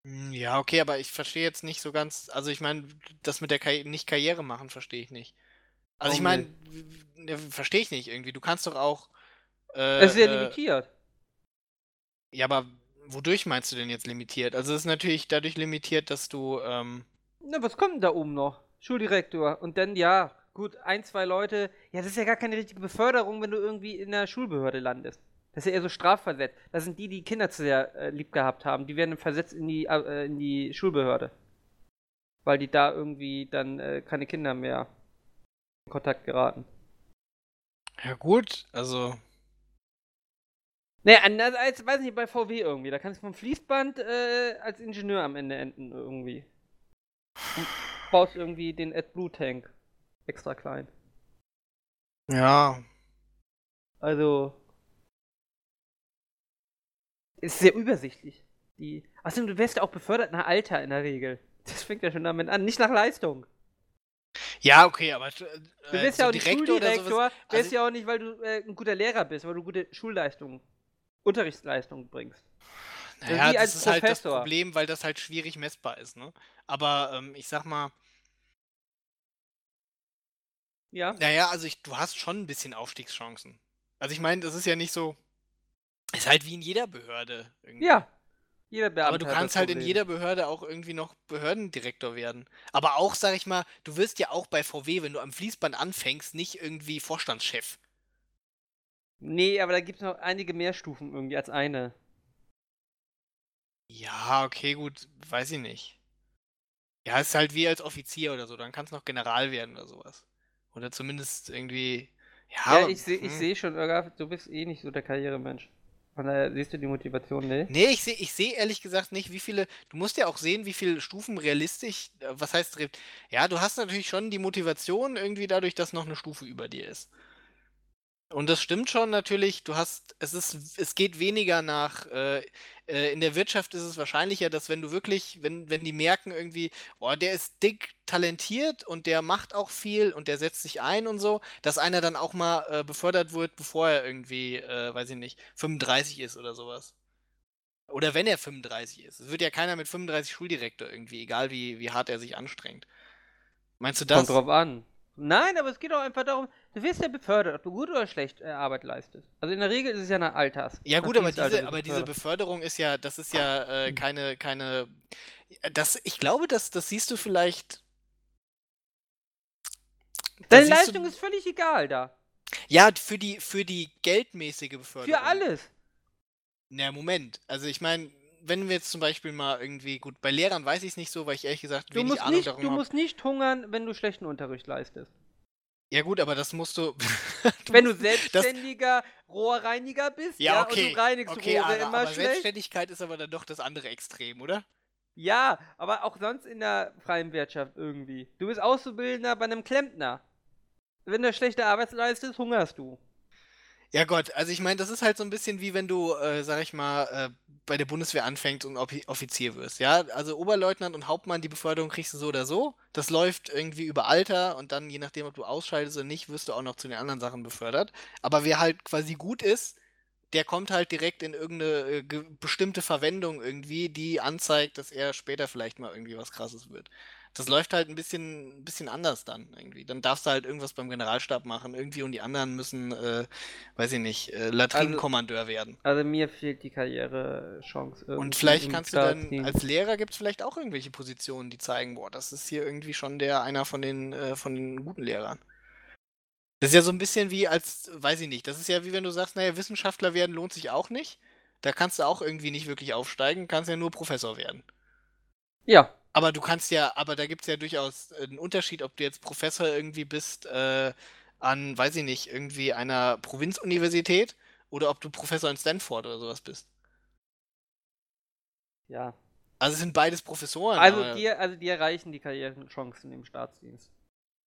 hm, ja, okay, aber ich verstehe jetzt nicht so ganz, also ich meine, das mit der Karri nicht Karriere machen, verstehe ich nicht. Also ich Warum meine, verstehe ich nicht irgendwie. Du kannst doch auch äh, Es ist ja äh, limitiert. Ja, aber wodurch meinst du denn jetzt limitiert? Also es ist natürlich dadurch limitiert, dass du ähm, Na, was kommt denn da oben noch? Schuldirektor. Und dann, ja, gut, ein, zwei Leute. Ja, das ist ja gar keine richtige Beförderung, wenn du irgendwie in der Schulbehörde landest. Das ist ja eher so strafversetzt. Das sind die, die Kinder zu sehr äh, lieb gehabt haben. Die werden dann versetzt in die, äh, in die Schulbehörde. Weil die da irgendwie dann äh, keine Kinder mehr in Kontakt geraten. ja gut, also Naja, anders als, weiß nicht, bei VW irgendwie. Da kannst du vom Fließband äh, als Ingenieur am Ende enden irgendwie. Und baust irgendwie den AdBlue Tank extra klein. ja, Also. Ist sehr übersichtlich. Die. Achso, du wirst ja auch befördert nach Alter in der Regel. Das fängt ja schon damit an, nicht nach Leistung. ja, okay, aber äh, Du wirst so ja auch nicht Schuldirektor, wirst also- ja auch nicht, weil du äh, ein guter Lehrer bist, weil du gute Schulleistungen, Unterrichtsleistungen bringst. Naja, wie das ist halt das Professor. Problem, weil das halt schwierig messbar ist, ne? Aber ähm, ich sag mal, Ja. naja, also ich, du hast schon ein bisschen Aufstiegschancen. Also ich meine, das ist ja nicht so. Ist halt wie in jeder Behörde. Irgendwie. Ja. Jeder Beamte Aber du kannst halt in jeder Behörde auch irgendwie noch Behördendirektor werden. Aber auch, sag ich mal, du wirst ja auch bei VW, wenn du am Fließband anfängst, nicht irgendwie Vorstandschef. Nee, aber da gibt es noch einige mehr Stufen irgendwie als eine. Ja, okay, gut, weiß ich nicht. Ja, ist halt wie als Offizier oder so, dann kannst du noch General werden oder sowas. Oder zumindest irgendwie. Ja, Ja, ich sehe ich hm. seh schon, Irga, du bist eh nicht so der Karrieremensch. Von daher siehst du die Motivation nicht. Nee, ich sehe ich seh ehrlich gesagt nicht, wie viele. Du musst ja auch sehen, wie viele Stufen realistisch. äh, Was heißt. Ja, du hast natürlich schon die Motivation irgendwie dadurch, dass noch eine Stufe über dir ist. Und das stimmt schon natürlich, du hast, es ist, es geht weniger nach, äh, äh, in der Wirtschaft ist es wahrscheinlicher, dass wenn du wirklich, wenn, wenn die merken irgendwie, boah, der ist dick talentiert und der macht auch viel und der setzt sich ein und so, dass einer dann auch mal äh, befördert wird, bevor er irgendwie, äh, weiß ich nicht, 35 ist oder sowas. Oder wenn er 35 ist. Es wird ja keiner mit 35 Schuldirektor irgendwie, egal wie, wie hart er sich anstrengt. Meinst du das? Kommt drauf an. Nein, aber es geht auch einfach darum, du wirst ja befördert, ob du gut oder schlecht äh, Arbeit leistest. Also in der Regel ist es ja nach Alters. Ja gut, aber diese, du aber diese. Beförderung ist ja, das ist ja äh, Hm. keine, keine. Das, ich glaube, das, das siehst du vielleicht. Deine Leistung du, ist völlig egal da. Ja, für die, für die geldmäßige Beförderung. Für alles. Na, Moment. Also ich meine, wenn wir jetzt zum Beispiel mal irgendwie, gut, bei Lehrern weiß ich es nicht so, weil ich ehrlich gesagt Du wenig musst, Ahnung nicht, darum du habe. musst nicht hungern, wenn du schlechten Unterricht leistest. Ja gut, aber das musst <laughs> du. wenn du musst- das- selbstständiger Rohrreiniger bist, Ja, ja, okay. und du reinigst okay, Rohre aber, immer aber schlecht. Selbstständigkeit ist aber dann doch das andere Extrem, oder? Ja, aber auch sonst in der freien Wirtschaft irgendwie. Du bist Auszubildender bei einem Klempner. Wenn du schlechte Arbeit leistest, hungerst du. Ja Gott, also ich meine, das ist halt so ein bisschen wie wenn du, äh, sag ich mal, äh, bei der Bundeswehr anfängst und Offi- Offizier wirst, ja? Also Oberleutnant und Hauptmann, die Beförderung kriegst du so oder so. Das läuft irgendwie über Alter und dann, je nachdem, ob du ausscheidest oder nicht, wirst du auch noch zu den anderen Sachen befördert. Aber wer halt quasi gut ist, der kommt halt direkt in irgendeine äh, bestimmte Verwendung irgendwie, die anzeigt, dass er später vielleicht mal irgendwie was krasses wird. Das läuft halt ein bisschen, ein bisschen anders dann irgendwie. Dann darfst du halt irgendwas beim Generalstab machen, irgendwie und die anderen müssen, äh, weiß ich nicht, äh, Latrinenkommandeur werden. Also mir fehlt die Karrierechance irgendwie. Und vielleicht kannst du dann, Staatsdienst. als Lehrer gibt es vielleicht auch irgendwelche Positionen, die zeigen, boah, das ist hier irgendwie schon der einer von den, äh, von den guten Lehrern. Das ist ja so ein bisschen wie als, weiß ich nicht, das ist ja wie wenn du sagst, naja, Wissenschaftler werden lohnt sich auch nicht. Da kannst du auch irgendwie nicht wirklich aufsteigen, kannst ja nur Professor werden. Ja, Aber du kannst ja, aber da gibt es ja durchaus äh, einen Unterschied, ob du jetzt Professor irgendwie bist äh, an, weiß ich nicht, irgendwie einer Provinzuniversität oder ob du Professor in Stanford oder sowas bist. ja. Also es sind beides Professoren. Also dir, also dir reichen die Karrierechancen im Staatsdienst.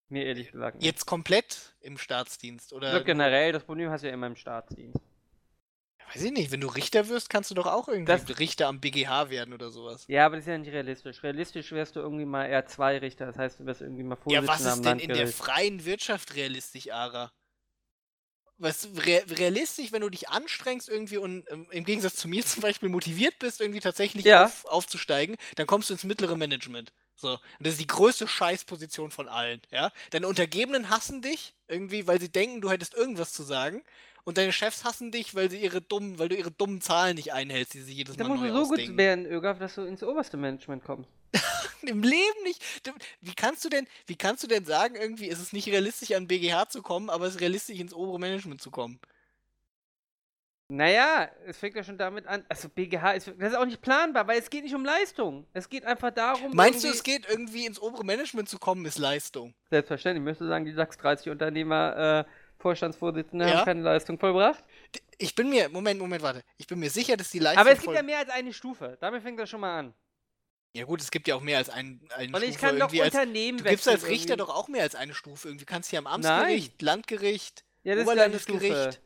Mir ehrlich gesagt. nicht. jetzt komplett im Staatsdienst oder Also generell, das Problem hast du ja immer im Staatsdienst. Weiß ich nicht, wenn du Richter wirst, kannst du doch auch irgendwie Das- Richter am BGH werden oder sowas. Ja, aber das ist ja nicht realistisch. Realistisch wärst du irgendwie mal eher zwei Richter, das heißt, du wärst irgendwie mal Ja, Vorsitzender was am ist denn in der freien Wirtschaft realistisch, Ara? Was re realistisch, wenn du dich anstrengst irgendwie und ähm, im Gegensatz zu mir <laughs> zum Beispiel motiviert bist, irgendwie tatsächlich Ja. auf, aufzusteigen, dann kommst du ins mittlere Management. So. Und das ist die größte Scheißposition von allen, ja? Deine Untergebenen hassen dich, irgendwie, weil sie denken, du hättest irgendwas zu sagen. Und deine Chefs hassen dich, weil sie ihre dummen, weil du ihre dummen Zahlen nicht einhältst, die sie jedes Da Mal musst neu du so gut ausdenken. werden, Ögaf, dass du ins oberste Management kommst. <laughs> Im Leben nicht. Wie kannst du denn, wie kannst du denn sagen, irgendwie ist es nicht realistisch, an BGH zu kommen, aber es ist realistisch, ins obere Management zu kommen? Naja, es fängt ja schon damit an. Also BGH ist, das ist auch nicht planbar, weil es geht nicht um Leistung. Es geht einfach darum. Meinst du, es geht irgendwie ins obere Management zu kommen, ist Leistung? Selbstverständlich. Ich möchte sagen, die DAX 30 Unternehmer, äh, Vorstandsvorsitzende Ja? haben keine Leistung vollbracht. Ich bin mir, Moment, Moment, warte. Ich bin mir sicher, dass die Leistung. Aber es gibt ja mehr als eine Stufe. Damit fängt das schon mal an. ja gut, es gibt ja auch mehr als einen, einen Und ich Stufe kann doch irgendwie als. Unternehmen Du gibst als Richter irgendwie. doch auch mehr als eine Stufe irgendwie. Du kannst hier am Amtsgericht, Landgericht, Ja, das Oberlandesgericht.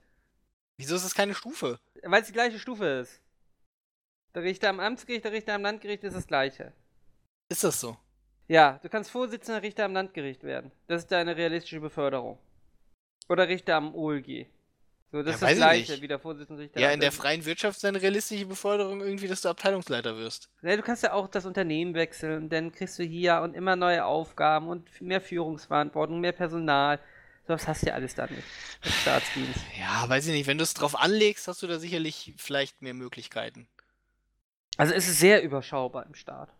Wieso ist das keine Stufe? Weil es die gleiche Stufe ist. Der Richter am Amtsgericht, der Richter am Landgericht ist das gleiche. Ist das so? Ja, du kannst Vorsitzender Richter am Landgericht werden. Das ist deine realistische Beförderung. Oder Richter am OLG. So, das Ja, ist das ich gleiche nicht. wie der Vorsitzende Richter. Ja, in der freien Wirtschaft ist eine realistische Beförderung irgendwie, dass du Abteilungsleiter wirst. Ja, du kannst ja auch das Unternehmen wechseln, dann kriegst du hier und immer neue Aufgaben und mehr Führungsverantwortung, mehr Personal. So was hast du ja alles dann nicht. Im Staatsdienst. Ja, weiß ich nicht. Wenn du es drauf anlegst, hast du da sicherlich vielleicht mehr Möglichkeiten. Also es ist sehr überschaubar im Staat.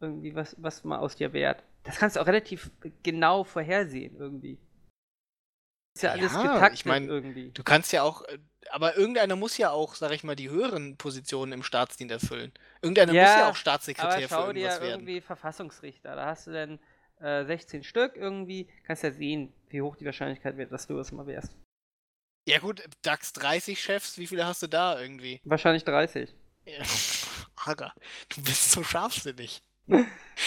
Irgendwie, was, was mal aus dir wert. Das kannst du auch relativ genau vorhersehen, irgendwie. Ist ja alles Ja, getaktet ich mein, irgendwie. Du kannst ja auch, äh, aber irgendeiner muss ja auch, sag ich mal, die höheren Positionen im Staatsdienst erfüllen. Irgendeiner muss Ja, ja auch Aber Staatssekretär für schau dir irgendwas werden. irgendwie Verfassungsrichter. Da hast du dann äh, 16 Stück irgendwie. Kannst ja sehen, wie hoch die Wahrscheinlichkeit wird, dass du es mal wärst. Ja gut, DAX 30 Chefs, wie viele hast du da irgendwie? Wahrscheinlich 30. Ja. <laughs> Alter, du bist so scharfsinnig. <laughs>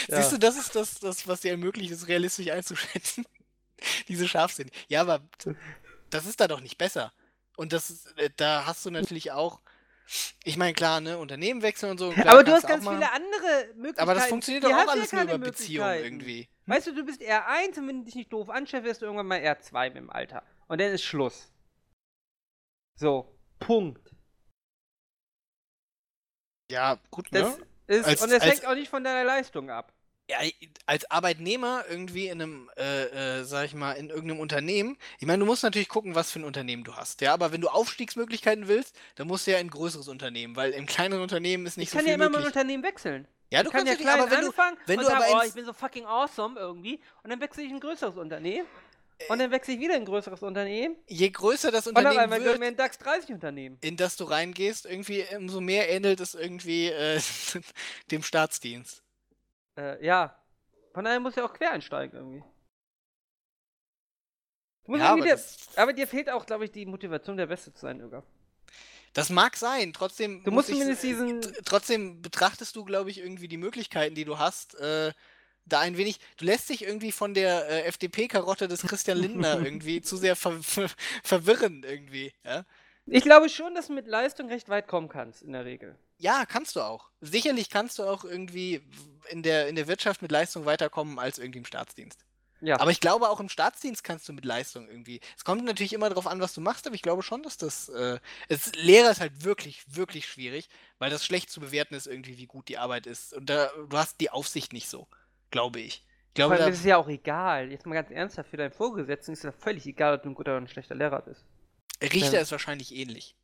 Ja. Siehst du, das ist das, das, was dir ermöglicht, es realistisch einzuschätzen. <laughs> Diese Scharfsinn. Ja, aber das ist da doch nicht besser. Und das ist, äh, da hast du natürlich auch, ich meine, klar, ne, Unternehmen wechseln und so. Klar, Aber du hast ganz viele andere Möglichkeiten. Aber das funktioniert doch auch alles nur über Beziehungen irgendwie. Weißt du, du bist R1 und wenn du dich nicht doof anstellst, wirst du irgendwann mal R2 mit dem Alter. Und dann ist Schluss. So, Punkt. Ja, gut, ne? Das ist, Als- und das als- hängt auch nicht von deiner Leistung ab. Ja, als Arbeitnehmer irgendwie in einem, äh, äh, sag ich mal, in irgendeinem Unternehmen, ich meine, du musst natürlich gucken, was für ein Unternehmen du hast, ja, aber wenn du Aufstiegsmöglichkeiten willst, dann musst du ja in ein größeres Unternehmen, weil im kleineren Unternehmen ist nicht Ich so kann viel ja immer mein Unternehmen wechseln. ja, du Ich kann kannst ja ja, klein aber wenn du, anfangen wenn und du sagen, aber oh, ich bin so fucking awesome irgendwie. Und dann wechsle ich in ein größeres Unternehmen. Und dann wechsle ich wieder in ein größeres Unternehmen. Je größer das Unternehmen mir wird, ein DAX 30 Unternehmen. in das du reingehst, irgendwie umso mehr ähnelt es irgendwie äh, <laughs> dem Staatsdienst. Äh, ja. Von daher muss ja auch quer einsteigen irgendwie. Ja, irgendwie aber dir, das- aber dir fehlt auch, glaube ich, die Motivation, der Beste zu sein, Öger. Das mag sein, trotzdem. Du muss musst ich- zumindest diesen- Trotzdem betrachtest du, glaube ich, irgendwie die Möglichkeiten, die du hast, äh, da ein wenig. Du lässt dich irgendwie von der äh, FDP-Karotte des Christian Lindner <laughs> irgendwie zu sehr ver ver verwirren, irgendwie. Ja? Ich glaube schon, dass du mit Leistung recht weit kommen kannst, in der Regel. Ja, kannst du auch. Sicherlich kannst du auch irgendwie in der, in der Wirtschaft mit Leistung weiterkommen als irgendwie im Staatsdienst. Ja. Aber ich glaube, auch im Staatsdienst kannst du mit Leistung irgendwie. Es kommt natürlich immer darauf an, was du machst, aber ich glaube schon, dass das. Äh, es, Lehrer ist halt wirklich, wirklich schwierig, weil das schlecht zu bewerten ist, irgendwie, wie gut die Arbeit ist. Und da, du hast die Aufsicht nicht so, glaube ich. Ich Vor glaube, allem da, ist es ja auch egal. Jetzt mal ganz ernsthaft, für deinen Vorgesetzten ist es ja völlig egal, ob du ein guter oder ein schlechter Lehrer bist. Richter Ja. ist wahrscheinlich ähnlich.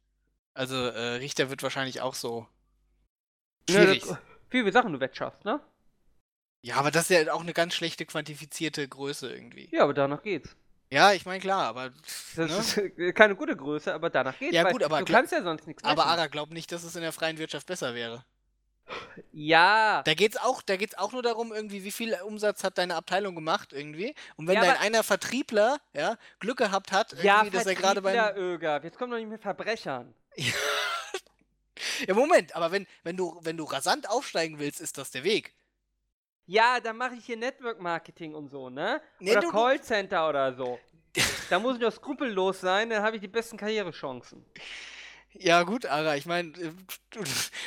Also, äh, Richter wird wahrscheinlich auch so. Schwierig. das- Viele Sachen du wegschaffst, ne? Ja, aber das ist ja auch eine ganz schlechte quantifizierte Größe irgendwie. Ja, aber danach geht's. Ja, ich meine, klar, aber. Das ne? ist äh, keine gute Größe, aber danach geht's. Ja, gut, aber du kannst ja sonst nichts Aber. Ara glaubt nicht, dass es in der freien Wirtschaft besser wäre. Ja. Da geht's auch, da geht's auch nur darum, irgendwie, wie viel Umsatz hat deine Abteilung gemacht, irgendwie. Und wenn Ja, dein einer Vertriebler, ja, Glück gehabt hat, irgendwie, Ja, dass er gerade beim. Vertriebler, Öger. Jetzt kommen doch nicht mit Verbrechern. Ja, <laughs> Moment, aber wenn, wenn du, wenn du rasant aufsteigen willst, ist das der Weg. Ja, dann mache ich hier Network Marketing und so, ne? Nee, oder du- Callcenter oder so. <laughs> da muss ich doch skrupellos sein, dann habe ich die besten Karrierechancen. Ja, gut, Ara, ich meine, äh,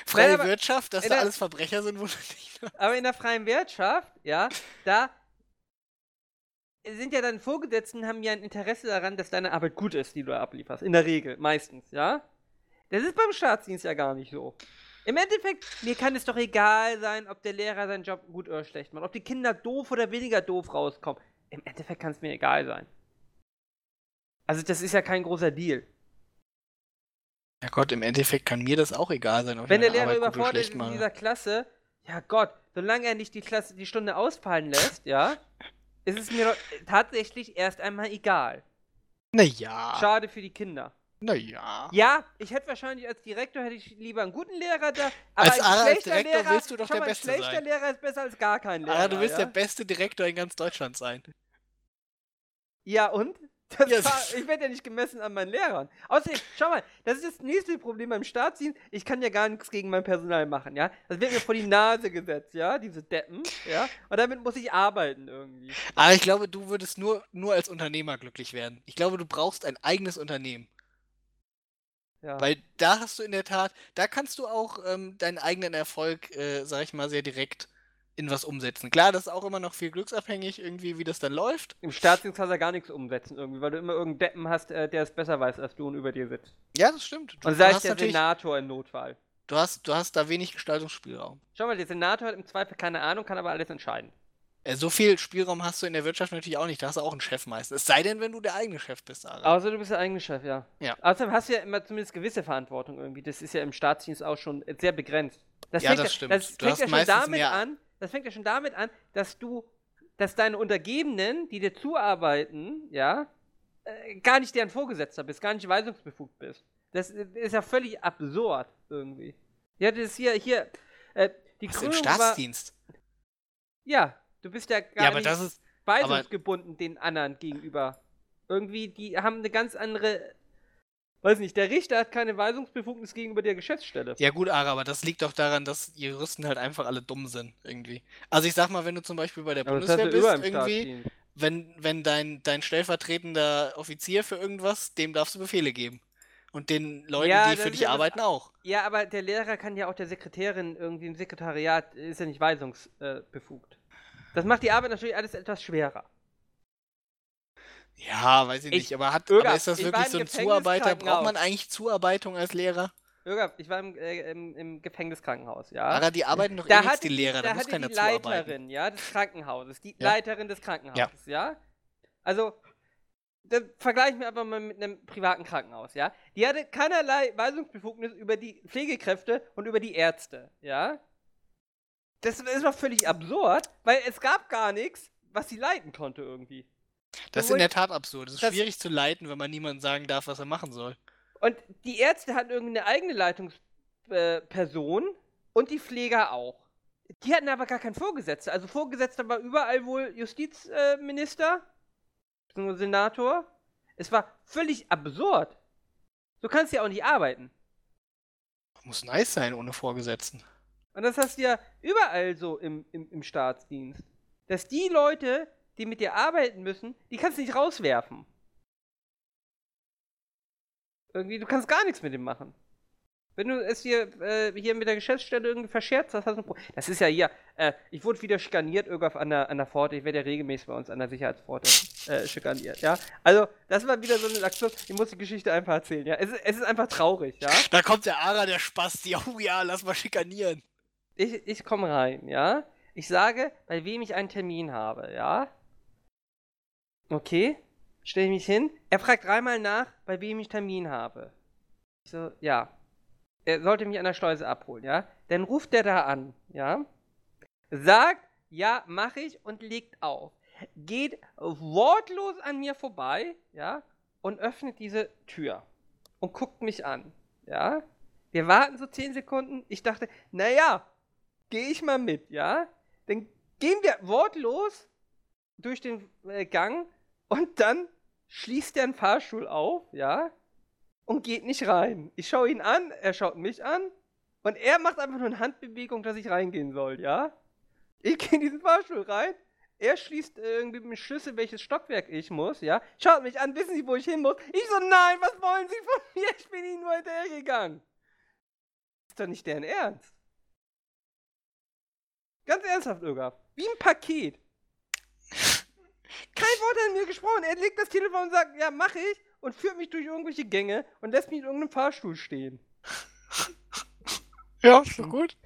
freie aber Wirtschaft, dass da alles Verbrecher sind, wundert dich. Aber in der freien Wirtschaft, ja, da sind ja deine Vorgesetzten, haben ja ein Interesse daran, dass deine Arbeit gut ist, die du ablieferst. In der Regel, meistens, ja. Das ist beim Staatsdienst ja gar nicht so. Im Endeffekt, mir kann es doch egal sein, ob der Lehrer seinen Job gut oder schlecht macht, ob die Kinder doof oder weniger doof rauskommen. Im Endeffekt kann es mir egal sein. Also das ist ja kein großer Deal. Ja Gott, im Endeffekt kann mir das auch egal sein, ob Wenn der Lehrer Arbeit überfordert ist in dieser Klasse, ja Gott, solange er nicht die Klasse, die Stunde ausfallen lässt, ja, ist es mir doch tatsächlich erst einmal egal. Naja, Schade für die Kinder. Naja. Ja, ich hätte wahrscheinlich als Direktor hätte ich lieber einen guten Lehrer da, aber Als als schlechter Direktor Lehrer, willst du doch der mal, ein Beste schlechter sein. Lehrer ist besser als gar kein Lehrer. Ara, du willst ja? der beste Direktor in ganz Deutschland sein. Ja, und? Ja, war, ich werde ja nicht gemessen an meinen Lehrern. Außerdem, schau mal, das ist das nächste Problem beim Staatsdienst. Ich kann ja gar nichts gegen mein Personal machen, ja? Das wird mir vor die Nase gesetzt, ja? Diese Deppen, ja? Und damit muss ich arbeiten irgendwie. Aber ich glaube, du würdest nur, nur als Unternehmer glücklich werden. Ich glaube, du brauchst ein eigenes Unternehmen. Ja. Weil da hast du in der Tat, da kannst du auch ähm, deinen eigenen Erfolg, äh, sag ich mal, sehr direkt in was umsetzen. Klar, das ist auch immer noch viel glücksabhängig, irgendwie, wie das dann läuft. Im Staatsdienst kannst du ja gar nichts umsetzen irgendwie, weil du immer irgendeinen Deppen hast, äh, der es besser weiß als du und über dir sitzt. Ja, das stimmt. Du, Und sei es der Senator im Notfall. du, hast, du hast da wenig Gestaltungsspielraum. Schau mal, der Senator hat im Zweifel keine Ahnung, kann aber alles entscheiden. Äh, so viel Spielraum hast du in der Wirtschaft natürlich auch nicht. Da hast du auch einen Chef meistens. Es sei denn, wenn du der eigene Chef bist. Außer du bist der eigene Chef, ja. Ja. Außerdem hast du ja immer zumindest gewisse Verantwortung irgendwie. Das ist ja im Staatsdienst auch schon sehr begrenzt. Das Ja, fängt das stimmt. Das Du fängt hast ja schon damit mehr- an, das fängt ja schon damit an, dass du, dass deine Untergebenen, die dir zuarbeiten, ja, äh, gar nicht deren Vorgesetzter bist, gar nicht weisungsbefugt bist. Das ist ja völlig absurd irgendwie. Ja, das ist hier, hier, äh, die Was, im Krönung war, Staatsdienst? ja, du bist ja gar Ja, aber nicht das ist. weisungsgebunden den anderen gegenüber. Irgendwie, die haben eine ganz andere. Weiß nicht, der Richter hat keine Weisungsbefugnis gegenüber der Geschäftsstelle. Ja gut, Ara, aber das liegt doch daran, dass Juristen halt einfach alle dumm sind, irgendwie. Also ich sag mal, wenn du zum Beispiel bei der Aber Bundeswehr bist, irgendwie, wenn, wenn dein, dein stellvertretender Offizier für irgendwas, dem darfst du Befehle geben. Und den Leuten, Ja, die für dich arbeiten, auch. Ja, aber der Lehrer kann ja auch der Sekretärin irgendwie im Sekretariat, ist ja nicht weisungsbefugt. Das macht die Arbeit natürlich alles etwas schwerer. Ja, weiß ich Ich- nicht, aber, hat, Irga, aber ist das wirklich so ein Zuarbeiter? Braucht man eigentlich Zuarbeitung als Lehrer? Irga, ich war im, äh, im, im Gefängniskrankenhaus, ja. Ara, die arbeiten doch eh da nichts, hatte die Lehrer, da, da muss keiner die. Leiterin, ja, des Krankenhauses, die Ja. Leiterin des Krankenhauses, ja. Also, dann vergleichen wir einfach mal mit einem privaten Krankenhaus, ja. Die hatte keinerlei Weisungsbefugnis über die Pflegekräfte und über die Ärzte, ja. Das ist doch völlig absurd, weil es gab gar nichts, was sie leiten konnte irgendwie. Das ist in der Tat absurd. Es ist das- schwierig zu leiten, wenn man niemandem sagen darf, was er machen soll. Und die Ärzte hatten irgendeine eigene Leitungsperson und die Pfleger auch. Die hatten aber gar keinen Vorgesetzten. Also Vorgesetzter war überall wohl Justizminister, äh, Senator. Es war völlig absurd. So kannst du ja auch nicht arbeiten. Muss nice sein ohne Vorgesetzten. Und das hast du ja überall so im, im, im Staatsdienst. Dass die Leute, die mit dir arbeiten müssen, die kannst du nicht rauswerfen. Irgendwie, du kannst gar nichts mit dem machen. Wenn du es hier, äh, hier mit der Geschäftsstelle irgendwie verscherzt hast, hast du ein Problem. Das ist ja hier, äh, ich wurde wieder schikaniert irgendwo an der, an der Pforte. Ich werde ja regelmäßig bei uns an der Sicherheitspforte äh, schikaniert, ja. Also, das war wieder so eine Aktion, ich muss die Geschichte einfach erzählen, ja. Es, ist- es ist einfach traurig, ja. Da kommt der Ara, der Spasti. Oh ja, lass mal schikanieren. Ich, ich komme rein, ja. Ich sage, bei wem ich einen Termin habe, ja. Okay, stelle ich mich hin. Er fragt dreimal nach, bei wem ich Termin habe. Ich so, ja. Er sollte mich an der Schleuse abholen, ja. Dann ruft er da an, ja. Sagt, ja, mach ich und legt auf. Geht wortlos an mir vorbei, ja, und öffnet diese Tür und guckt mich an, ja. Wir warten so 10 Sekunden. Ich dachte, naja, gehe ich mal mit, ja? Dann gehen wir wortlos durch den äh, Gang und dann schließt er einen Fahrstuhl auf, ja? Und geht nicht rein. Ich schaue ihn an, er schaut mich an und er macht einfach nur eine Handbewegung, dass ich reingehen soll, ja? Ich gehe in diesen Fahrstuhl rein. Er schließt irgendwie mit dem Schlüssel, welches Stockwerk ich muss, ja? Schaut mich an, wissen Sie, wo ich hin muss? Ich so, nein, was wollen Sie von mir? Ich bin Ihnen nur hinterhergegangen. Ist doch nicht deren Ernst. Ganz ernsthaft, Irga. Wie ein Paket. Kein Wort an mir gesprochen. Er legt das Telefon und sagt, ja, mach ich. Und führt mich durch irgendwelche Gänge und lässt mich in irgendeinem Fahrstuhl stehen. Ja, ist doch gut.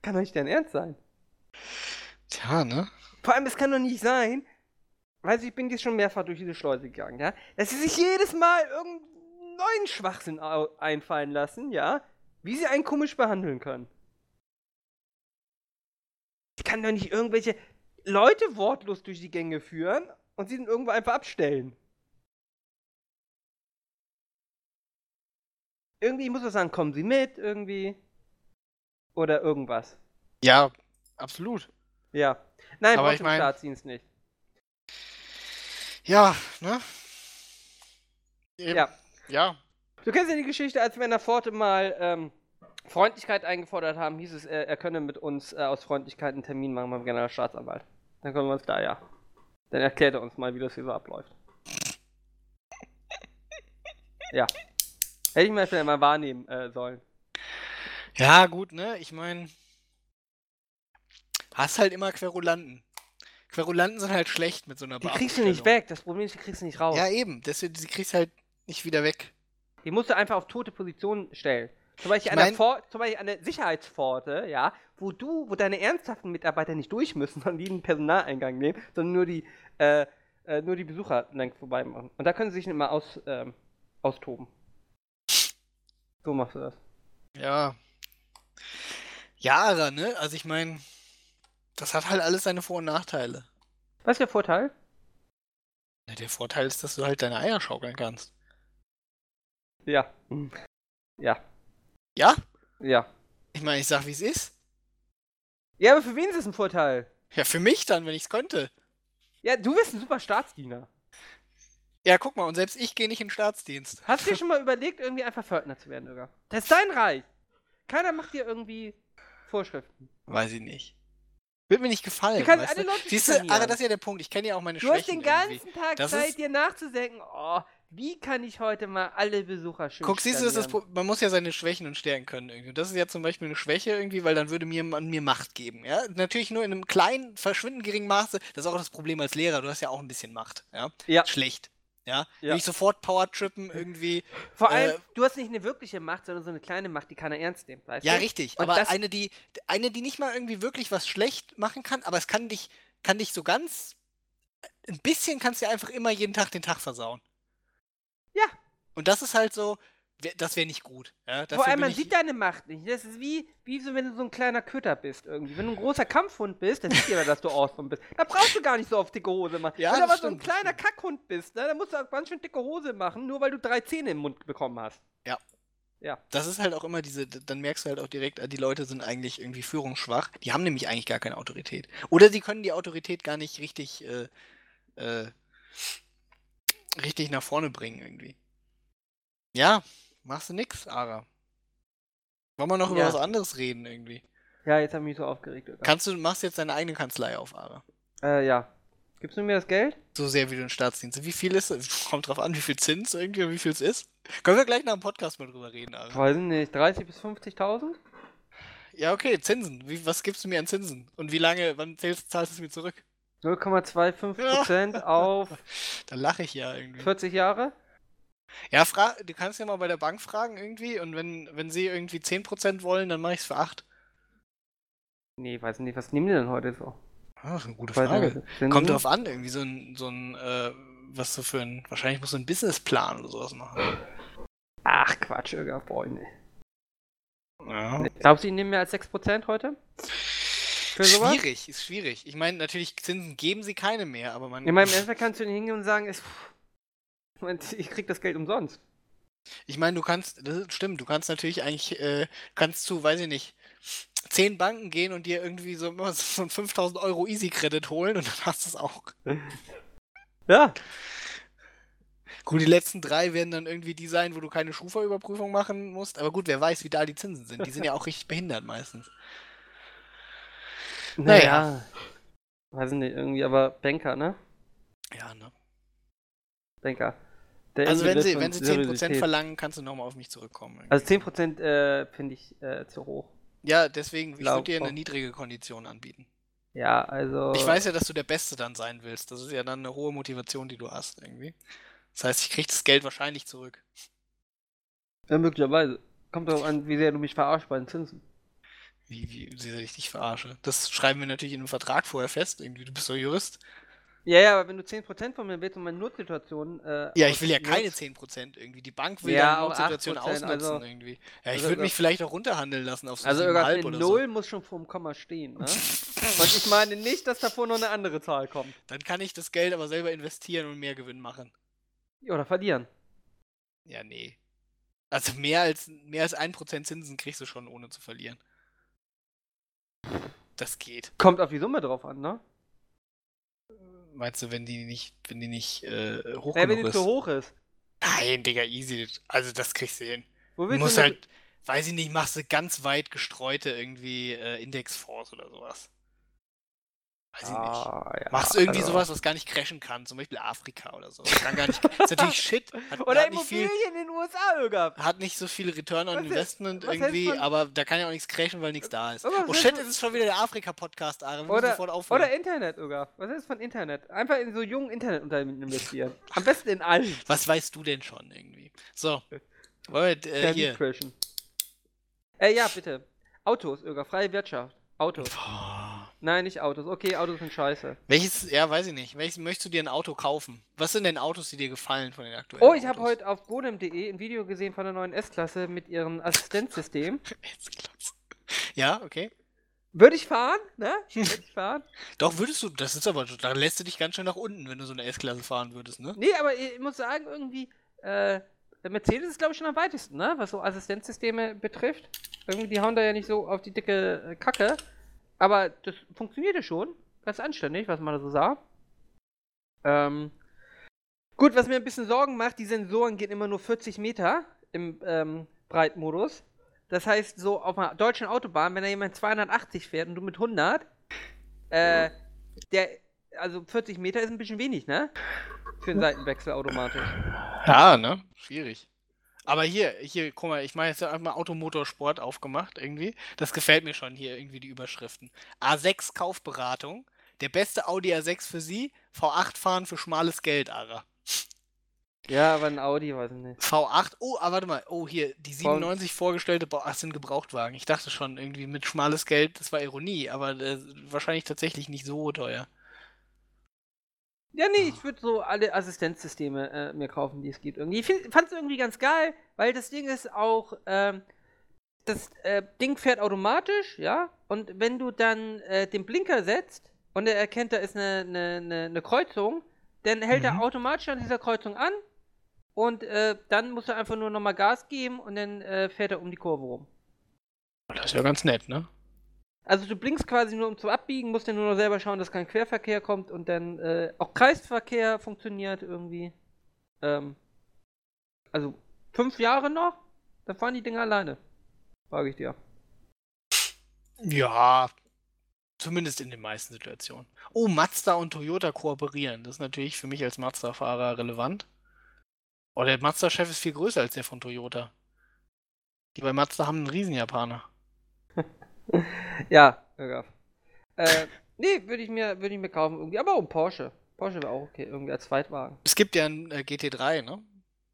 Kann doch nicht dein Ernst sein. Tja, ne? Vor allem, es kann doch nicht sein, weil ich bin jetzt schon mehrfach durch diese Schleuse gegangen, ja, dass sie sich jedes Mal irgendeinen neuen Schwachsinn einfallen lassen, ja, wie sie einen komisch behandeln können. Ich kann doch nicht irgendwelche Leute wortlos durch die Gänge führen und sie dann irgendwo einfach abstellen. Irgendwie muss er sagen, kommen Sie mit, irgendwie. Oder irgendwas. Ja, absolut. Ja. Nein, Aber ich mein- Staatsdienst nicht. Ja, ne? Eben. Ja. Ja. Du kennst ja die Geschichte, als der Pforte mal ähm, Freundlichkeit eingefordert haben, hieß es, er, er könne mit uns äh, aus Freundlichkeit einen Termin machen beim Generalstaatsanwalt. Dann können wir uns da, ja. Dann erklärt er uns mal, wie das hier so abläuft. ja. Hätte ich mir vielleicht mal wahrnehmen äh, sollen. Ja, gut, ne? Ich meine, hast halt immer Querulanten. Querulanten sind halt schlecht mit so einer Die kriegst du nicht weg. Das Problem ist, die kriegst du nicht raus. Ja, eben. Deswegen, die kriegst halt nicht wieder weg. Die musst du einfach auf tote Position stellen. Zum Beispiel, Ich an der mein- zum Beispiel an der Sicherheitspforte, ja, wo du, wo deine ernsthaften Mitarbeiter nicht durch müssen, <laughs> sondern die den Personaleingang nehmen, sondern nur die, äh, äh, nur die Besucher lang vorbei machen. Und da können sie sich nicht mal aus, ähm, austoben. So machst du das. Ja. Jahre, ne? Also ich meine, das hat halt alles seine Vor- und Nachteile. Was ist der Vorteil? Ja, der Vorteil ist, dass du halt deine Eier schaukeln kannst. Ja. Ja. Ja? Ja. Ich meine, ich sag, wie es ist. Ja, aber für wen ist das ein Vorteil? Ja, für mich dann, wenn ich's könnte. Ja, du bist ein super Staatsdiener. Ja, guck mal, und selbst ich gehe nicht in den Staatsdienst. Hast du dir <laughs> schon mal überlegt, irgendwie einfach Fördner zu werden, Irga? Das ist dein Reich. Keiner macht dir irgendwie Vorschriften. Weiß ich nicht. Wird mir nicht gefallen. Du kannst weißt alle du? Leute Siehst du, aber das ist ja der Punkt. Ich kenne ja auch meine Du hast Schwächen den ganzen irgendwie. Tag Das Zeit, dir nachzudenken, oh, wie kann ich heute mal alle Besucher schön Guck, siehst du, das man muss ja seine Schwächen und Stärken können irgendwie. Und das ist ja zum Beispiel eine Schwäche irgendwie, weil dann würde mir man mir Macht geben. Ja, natürlich nur in einem kleinen, verschwindend geringen Maße. Das ist auch das Problem als Lehrer. Du hast ja auch ein bisschen Macht. Ja, Ja. schlecht. Ja, Ja. nicht sofort Power-Trippen irgendwie. Vor allem, äh, du hast nicht eine wirkliche Macht, sondern so eine kleine Macht, die keiner ernst nimmt, weißt Ja, du? richtig. Und aber eine, die eine, die nicht mal irgendwie wirklich was schlecht machen kann, aber es kann dich, kann dich so ganz ein bisschen kannst du einfach immer jeden Tag den Tag versauen. Ja. Und das ist halt so, das wäre nicht gut. Ja? Vor allem, man sieht deine Macht nicht. Das ist wie, wie so, wenn du so ein kleiner Köter bist irgendwie. Wenn du ein großer Kampfhund bist, dann sieht jeder, dass du awesome bist. Da brauchst du gar nicht so auf dicke Hose machen. Ja, wenn du aber das so ein stimmt, kleiner Kackhund bist, ne, dann musst du auch ganz schön dicke Hose machen, nur weil du drei Zähne im Mund bekommen hast. Ja. Ja. Das ist halt auch immer diese, dann merkst du halt auch direkt, äh, die Leute sind eigentlich irgendwie führungsschwach. Die haben nämlich eigentlich gar keine Autorität. Oder sie können die Autorität gar nicht richtig, äh, äh, richtig nach vorne bringen irgendwie. Ja, machst du nix, Ara. Wollen wir noch über Ja. was anderes reden irgendwie? Ja, jetzt habe ich mich so aufgeregt. Alter. Kannst du, machst jetzt deine eigene Kanzlei auf, Ara. Äh, ja. Gibst du mir das Geld? So sehr wie du in Staatsdienst. Wie viel ist es? Kommt drauf an, wie viel Zins irgendwie und wie viel es ist. Können wir gleich nach dem Podcast mal drüber reden, Ara. Weiß ich nicht. 30 bis 50.000? Ja, okay, Zinsen. Wie, was gibst du mir an Zinsen? Und wie lange, wann zählst, zahlst du es mir zurück? 0,25% auf <laughs> Da lache ich ja irgendwie. 40 Jahre? Ja, fra du kannst ja mal bei der Bank fragen irgendwie und wenn, wenn sie irgendwie 10% wollen, dann mache ich es für 8. Nee, weiß nicht. Was nehmen die denn heute so? Ach, eine gute Frage. Kommt drauf an, irgendwie so ein, so ein, äh, was du für ein, wahrscheinlich musst du einen Businessplan oder sowas machen. Ach, Quatsch, Irga, Freunde. Ja. Glaubst du, die nehmen mehr als 6% heute? Für sowas? Schwierig, ist schwierig. Ich meine, natürlich, Zinsen geben sie keine mehr, aber man. In meinem Endeffekt kannst du nicht hingehen und sagen, es, ich krieg das Geld umsonst. Ich meine, du kannst, das ist- stimmt, du kannst natürlich eigentlich, äh, kannst zu, weiß ich nicht, zehn Banken gehen und dir irgendwie so, so einen 5000 Euro Easy-Credit holen und dann hast du es auch. <laughs> Ja. Gut, die letzten drei werden dann irgendwie die sein, wo du keine Schufa-Überprüfung machen musst. Aber gut, wer weiß, wie da die Zinsen sind. Die sind ja auch richtig behindert meistens. Naja. Weiß ich nicht, irgendwie, aber Banker, ne? Ja, ne? Banker. Der Also wenn sie, wenn sie 10% Seriosität. verlangen, kannst du nochmal auf mich zurückkommen. Also 10% äh, finde ich äh, zu hoch. ja, deswegen, ich würde dir eine niedrige Kondition anbieten. Ja, also. Ich weiß ja, dass du der Beste dann sein willst. Das ist ja dann eine hohe Motivation, die du hast irgendwie. Das heißt, ich krieg das Geld wahrscheinlich zurück. Ja, möglicherweise. Kommt darauf an, wie sehr du mich verarschst bei den Zinsen. Wie, wie sehr ich dich verarsche. Das schreiben wir natürlich in einem Vertrag vorher fest. Irgendwie, du bist doch Jurist. Ja, ja, aber wenn du 10% von mir willst und meine Notsituation. Äh, Ja, ich will ja keine 10% irgendwie. Die Bank will Ja, auch Notsituation 8%, ausnutzen also- irgendwie. Ja, ich also würde mich vielleicht auch runterhandeln lassen auf so Also 7,5 irgendwas oder so. Null muss schon vor dem Komma stehen, ne? Und ich meine nicht, dass davor noch eine andere Zahl kommt. <laughs> Dann kann ich das Geld aber selber investieren und mehr Gewinn machen. Oder verlieren. Ja, nee. Also mehr als, mehr als 1% Zinsen kriegst du schon, ohne zu verlieren. Das geht. Kommt auf die Summe drauf an, ne? Meinst du, wenn die nicht, wenn die nicht äh, hoch Ja, wenn die ist? zu hoch ist. Nein, Digga, easy. Also das kriegst du hin. Wo Du willst musst du halt, weiß ich nicht, machst du ganz weit gestreute irgendwie äh, Indexfonds oder sowas. Weiß ich nicht. Ah, ja, Machst du irgendwie also- sowas, was gar nicht crashen kann, zum Beispiel Afrika oder so. Kann gar nicht, <laughs> ist natürlich Shit. Hat, Oder hat, nicht viel, Immobilien in den USA, Irga. hat nicht so viel Return on Was ist- Investment hältst irgendwie, aber da kann ja auch nichts crashen, weil nichts da ist. Was Oh shit, es ist schon wieder der Afrika-Podcast, Aaron. Oder, sofort aufhören. oder Internet, Irga. Was ist von Internet? Einfach in so jungen Internetunternehmen investieren. Am besten in allen. Was weißt du denn schon irgendwie? So. Wollen wir, äh, hier. Crashen. Äh, ja, bitte. Autos, Irga. Freie Wirtschaft. Autos. Boah. Nein, nicht Autos. Okay, Autos sind scheiße. Welches, ja, weiß ich nicht. Welches möchtest du dir ein Auto kaufen? Was sind denn Autos, die dir gefallen von den aktuellen Oh, ich habe heute auf bodem.de ein Video gesehen von der neuen S-Klasse mit ihrem Assistenzsystem. <laughs> S-Klasse. Ja, okay. Würde ich fahren, ne? Würde ich <laughs> fahren. Doch, würdest du, das ist aber, da lässt du dich ganz schön nach unten, wenn du so eine S-Klasse fahren würdest, ne? Nee, aber ich muss sagen, irgendwie, äh, der Mercedes ist, glaube ich, schon am weitesten, ne? Was so Assistenzsysteme betrifft. Irgendwie, die hauen da ja nicht so auf die dicke äh, Kacke. Aber das funktionierte schon. Ganz anständig, was man da so sah. Ähm. Gut, was mir ein bisschen Sorgen macht, die Sensoren gehen immer nur 40 Meter im ähm, Breitmodus. Das heißt, so auf einer deutschen Autobahn, wenn da jemand 280 fährt und du mit 100, äh, der, also 40 Meter ist ein bisschen wenig, ne? Für einen Seitenwechsel automatisch. Ja, ne? Schwierig. Aber hier, hier, guck mal, ich meine jetzt einfach mal Automotorsport aufgemacht irgendwie. Das gefällt mir schon hier irgendwie die Überschriften. A6 Kaufberatung. Der beste Audi A6 für Sie. V8 fahren für schmales Geld, Ara. Ja, aber ein Audi, weiß ich nicht. V8, oh, ah, warte mal, oh, hier, die 97 vorgestellte, Bau- ach, sind Gebrauchtwagen. Ich dachte schon, irgendwie mit schmales Geld, das war Ironie, aber äh, wahrscheinlich tatsächlich nicht so teuer. Ja, nee, ich würde so alle Assistenzsysteme äh, mir kaufen, die es gibt. Irgendwie. Ich fand es irgendwie ganz geil, weil das Ding ist auch, ähm, das äh, Ding fährt automatisch, ja, und wenn du dann äh, den Blinker setzt und er erkennt, da ist eine, eine, eine, eine Kreuzung, dann hält er Mhm. automatisch an dieser Kreuzung an und äh, dann muss er einfach nur nochmal Gas geben und dann äh, fährt er um die Kurve rum. Das ist ja ganz nett, ne? Also du blinkst quasi nur um zu abbiegen, musst dann nur noch selber schauen, dass kein Querverkehr kommt und dann äh, auch Kreisverkehr funktioniert irgendwie. Ähm, also fünf Jahre noch, dann fahren die Dinger alleine. Frage ich dir. Ja, zumindest in den meisten Situationen. Oh, Mazda und Toyota kooperieren. Das ist natürlich für mich als Mazda-Fahrer relevant. Oh, der Mazda-Chef ist viel größer als der von Toyota. Die bei Mazda haben einen Riesen-Japaner. <laughs> Ja, Irgaf. Äh, nee, würde ich mir, würde ich mir kaufen irgendwie, aber auch ein Porsche. Porsche wäre auch okay, irgendwie als Zweitwagen. Es gibt ja einen äh, GT3, ne?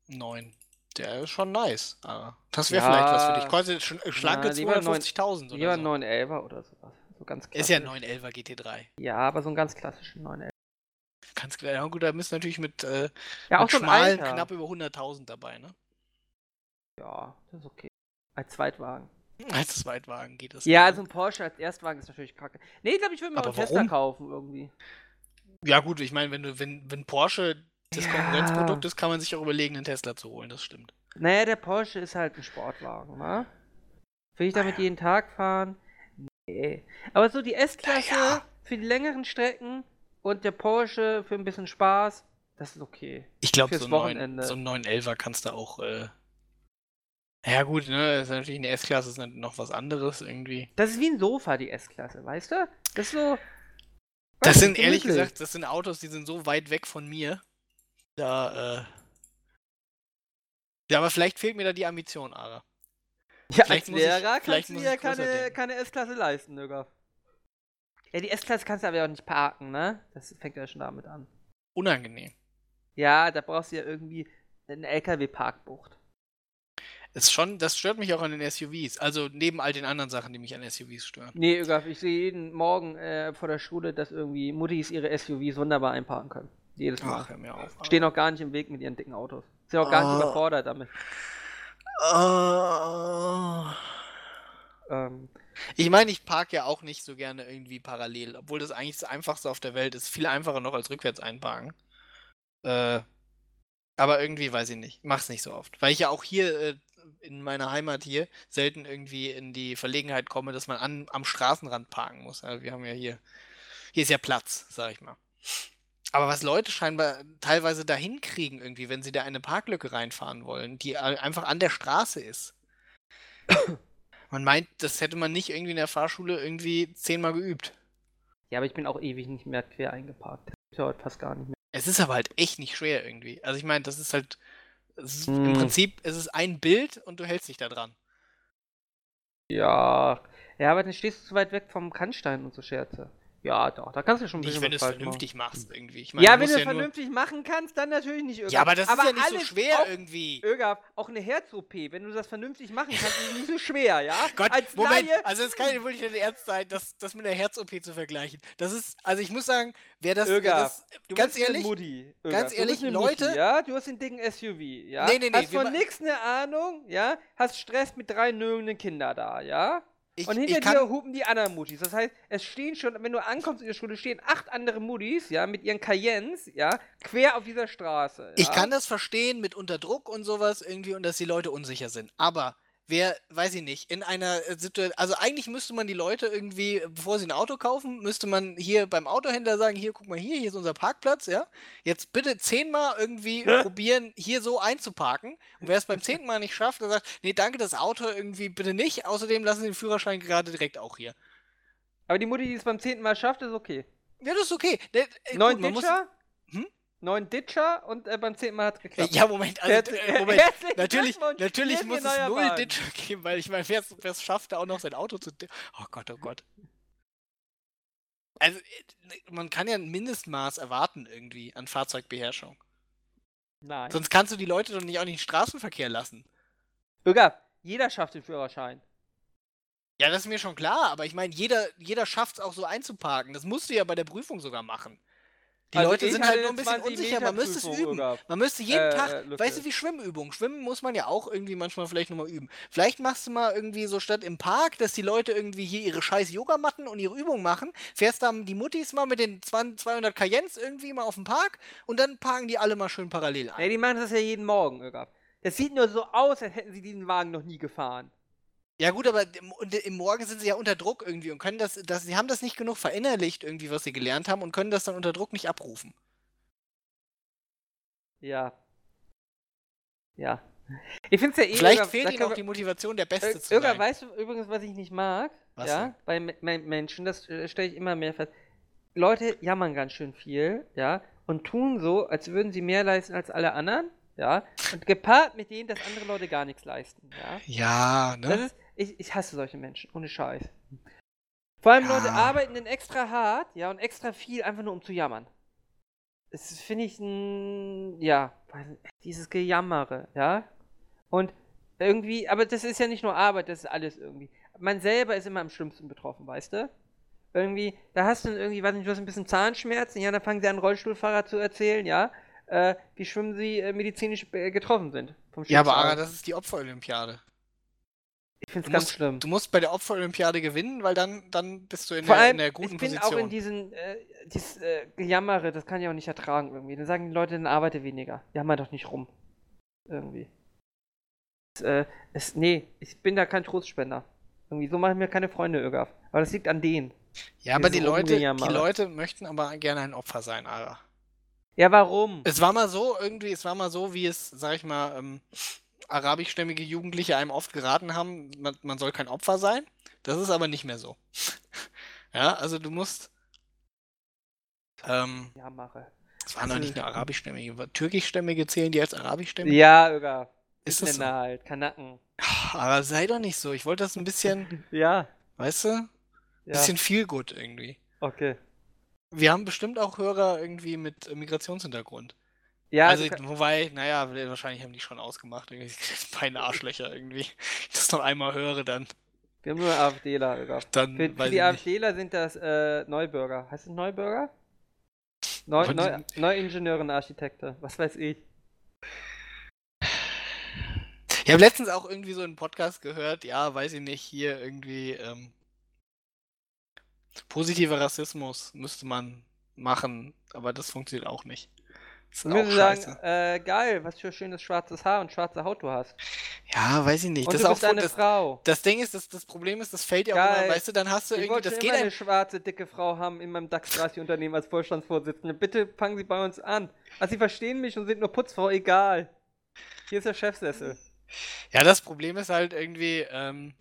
Neun. Der ist schon nice. Aber das wäre Ja. vielleicht was für dich. Kostet schon äh, schlanke Ja, lieber 250.000 Lieber oder so. 911er oder sowas. So ganz klassisch. Ist ja ein 911er GT3. Ja, aber so ein ganz klassischen 911. Ganz klar. Ja gut, da du natürlich mit, äh, Ja, auch mit so schmalen Alter. knapp über 100.000 dabei, ne? Ja, das ist okay. Als Zweitwagen. Als Zweitwagen geht das. Ja, klar. also ein Porsche als Erstwagen ist natürlich kacke. Nee, ich glaube, ich würde mir Aber auch einen Tesla kaufen irgendwie. Ja, gut, ich meine, wenn du, wenn, wenn Porsche das Ja. Konkurrenzprodukt ist, kann man sich auch überlegen, einen Tesla zu holen, das stimmt. Naja, der Porsche ist halt ein Sportwagen, wa? Will ich damit Naja. jeden Tag fahren? Nee. Aber so die S-Klasse Naja. für die längeren Strecken und der Porsche für ein bisschen Spaß, das ist okay. Ich glaube, so, so einen 911er kannst du auch. Äh... Ja, gut, ne, ist natürlich eine S-Klasse, ist noch was anderes irgendwie. Das ist wie ein Sofa, die S-Klasse, weißt du? Das ist so. Das sind ehrlich gemütlich. gesagt, das sind Autos, die sind so weit weg von mir. Da, äh. Ja, aber vielleicht fehlt mir da die Ambition, Ara. Ja, Vielleicht als muss ich- Lehrer vielleicht kannst du dir ich keine, keine S-Klasse leisten, Nöger. Ja, die S-Klasse kannst du aber auch nicht parken, ne? Das fängt ja schon damit an. Unangenehm. Ja, da brauchst du ja irgendwie eine LKW-Parkbucht. Ist schon, das stört mich auch an den SUVs. Also neben all den anderen Sachen, die mich an SUVs stören. Nee, Ögaf, ich sehe jeden Morgen äh, vor der Schule, dass irgendwie Muttis ihre SUVs wunderbar einparken können. Jedes Mal. Ach, hör mir auf. Stehen auch gar nicht im Weg mit ihren dicken Autos. Sind auch gar nicht Ah. überfordert damit. Ah. Ähm, Ich meine, ich parke ja auch nicht so gerne irgendwie parallel, obwohl das eigentlich das Einfachste auf der Welt ist. Viel einfacher noch als rückwärts einparken. Äh, aber irgendwie weiß ich nicht. Mach's nicht so oft. Weil ich ja auch hier äh, in meiner Heimat hier selten irgendwie in die Verlegenheit komme, dass man an, am Straßenrand parken muss. Also wir haben ja hier, hier ist ja Platz, sag ich mal. Aber was Leute scheinbar teilweise dahin kriegen, irgendwie, wenn sie da eine Parklücke reinfahren wollen, die einfach an der Straße ist. <coughs> Man meint, das hätte man nicht irgendwie in der Fahrschule irgendwie zehnmal geübt. ja, aber ich bin auch ewig nicht mehr quer eingeparkt. Das ist ja heute fast gar nicht mehr. Es ist aber halt echt nicht schwer irgendwie. Also ich meine, das ist halt. Es ist, Im Hm. Prinzip, es ist ein Bild und du hältst dich da dran. Ja. Ja, aber dann stehst du zu weit weg vom Kannstein und so Scherze. Ja, doch, da kannst du schon ein Nicht, bisschen wenn du es vernünftig machst machen. irgendwie. Ich meine, Ja, wenn du es ja vernünftig machen kannst, dann natürlich nicht Ögaf. Ja, aber das ist ja nicht so schwer auch, irgendwie. Ögaf, auch eine Herz-OP, wenn du das vernünftig machen kannst, ist nicht so schwer, ja? <laughs> Gott, Als Moment, Laie, also es kann ja wirklich nicht ernst sein, das, das mit der Herz-OP zu vergleichen. Das ist, also ich muss sagen, wer das, wer Ögaf, das Du ganz bist ehrlich, Mutti. ganz Ögaf, du ehrlich, bist Leute- Mutti, ja? Du hast den dicken SUV, ja? Nee, nee, nee, Hast von nix eine Ahnung, ja? Hast Stress mit drei nögelnden Kindern da, ja? Ich, Und hinter dir hupen die anderen Muttis. Das heißt, es stehen schon, wenn du ankommst in der Schule, stehen acht andere Muttis, ja, mit ihren Cayennes, ja, quer auf dieser Straße. Ja? Ich kann das verstehen mit unter Druck und sowas irgendwie und dass die Leute unsicher sind. Aber wer, weiß ich nicht, in einer Situation, also eigentlich müsste man die Leute irgendwie, bevor sie ein Auto kaufen, müsste man hier beim Autohändler sagen, hier, guck mal hier, hier ist unser Parkplatz, ja. Jetzt bitte zehnmal irgendwie probieren, hier so einzuparken. Und wer es beim zehnten Mal nicht schafft, der sagt, nee, danke, das Auto irgendwie bitte nicht. Außerdem lassen Sie den Führerschein gerade direkt auch hier. Aber die Mutti, die es beim zehnten Mal schafft, ist okay. Ja, das ist okay. Äh, Neun muss- Ditcher? Hm? Neun Ditcher und äh, beim zehnten Mal hat es geklappt. Ja, Moment, also, Herz- äh, Moment. <laughs> Natürlich, natürlich muss es null Wagen. Ditcher geben, weil ich meine, wer es schafft, da auch noch sein Auto zu. Oh Gott, oh Gott. Also, äh, man kann ja ein Mindestmaß erwarten irgendwie an Fahrzeugbeherrschung. Nein. Sonst kannst du die Leute doch nicht auch nicht in den Straßenverkehr lassen. Ögaf, jeder schafft den Führerschein. Ja, das ist mir schon klar, aber ich meine, jeder, jeder schafft es auch so einzuparken. Das musst du ja bei der Prüfung sogar machen. Die Also Leute sind halt hatte nur ein bisschen 20 unsicher. Man müsste es üben. Gehabt. Man müsste jeden Äh, Tag, äh, Lücke. weißt du, wie Schwimmübung. Schwimmen muss man ja auch irgendwie manchmal vielleicht nochmal üben. Vielleicht machst du mal irgendwie so statt im Park, dass die Leute irgendwie hier ihre scheiß Yogamatten und ihre Übungen machen. Fährst dann die Muttis mal mit den 20 200 Cayennes irgendwie mal auf den Park und dann parken die alle mal schön parallel ein. Ey, die machen das ja jeden Morgen, Irgab. Das sieht nur so aus, als hätten sie diesen Wagen noch nie gefahren. Ja gut, aber im, Morgen sind sie ja unter Druck irgendwie und können das, das, sie haben das nicht genug verinnerlicht irgendwie, was sie gelernt haben und können das dann unter Druck nicht abrufen. Ja. Ja. Ich find's ja eh. Vielleicht Irgab, fehlt ihnen auch die Motivation, der Beste zu sein. weißt du übrigens, was ich nicht mag? Was ja, denn? bei Me Me Menschen, das äh, stelle ich immer mehr fest. Leute jammern ganz schön viel, ja, und tun so, als würden sie mehr leisten als alle anderen, ja, und gepaart mit denen, dass andere Leute gar nichts leisten, ja. Ja, Das ne? ist, ich, ich hasse solche Menschen, ohne Scheiß. Vor allem Ja. Leute arbeiten dann extra hart, ja, und extra viel, einfach nur um zu jammern. Das finde ich ein, ja, dieses Gejammere, ja. Und irgendwie, aber das ist ja nicht nur Arbeit, das ist alles irgendwie. Man selber ist immer am schlimmsten betroffen, weißt du? Irgendwie, da hast du dann irgendwie, weiß nicht, du hast ein bisschen Zahnschmerzen, ja, dann fangen sie an, Rollstuhlfahrer zu erzählen, ja, äh, wie schlimm sie äh, medizinisch äh, getroffen sind. Vom Ja, aber. Ara, das ist die Opferolympiade. Ich finde Du es ganz musst, schlimm. du musst bei der Opferolympiade gewinnen, weil dann, dann bist du in, Vor der, allem, in der guten ich bin Position. auch in diesen, äh, dieses äh, Gejammere, das kann ich auch nicht ertragen irgendwie. Dann sagen die Leute, dann arbeite weniger. Jammer doch nicht rum. Irgendwie. Es, äh, es, nee, ich bin da kein Trostspender. Irgendwie, so mache ich mir keine Freunde, Irgaf. Aber das liegt an denen. ja, aber die Leute, die. Leute möchten aber gerne ein Opfer sein, Ara. Ja, warum? Es war mal so, irgendwie, es war mal so, wie es, sag ich mal, ähm, arabischstämmige Jugendliche einem oft geraten haben, man, man soll kein Opfer sein. Das ist aber nicht mehr so. <laughs> ja, also du musst. Ähm, Jammere. es waren noch Also- nicht nur arabischstämmige, türkischstämmige zählen die als arabischstämmige? Ja, Irgaf. Ist das so? halt, Kanacken. Aber sei doch nicht so. Ich wollte das ein bisschen, <laughs> Ja. weißt du, ein Ja. bisschen viel gut irgendwie. Okay. Wir haben bestimmt auch Hörer irgendwie mit Migrationshintergrund. Ja, also, kann- wobei, naja, wahrscheinlich haben die schon ausgemacht. Beine Arschlöcher irgendwie. Wenn ich das noch einmal höre, dann, wir haben nur AfDler, dann Für, für die nicht. AfDler sind das äh, Neubürger. Heißt es Neubürger? Neu, Neu, Neuingenieurin, Architekte. Was weiß ich. Ich habe letztens auch irgendwie so einen Podcast gehört, ja, weiß ich nicht, hier irgendwie ähm, positiver Rassismus müsste man machen, aber das funktioniert auch nicht. Ist Ich auch würde sagen, äh, geil, was für schönes schwarzes Haar und schwarze Haut du hast. Ja, weiß ich nicht. Und das du ist auch bist eine das, Frau. das Ding ist, das, das Problem ist, das fällt ja auch immer, weißt du, dann hast du Ich irgendwie, das geht eine schwarze, dicke Frau haben in meinem DAX 30 Unternehmen als Vorstandsvorsitzende. Bitte fangen Sie bei uns an. Also Sie verstehen mich und sind nur Putzfrau, egal. Hier ist der Chefsessel. Ja, das Problem ist halt irgendwie, ähm,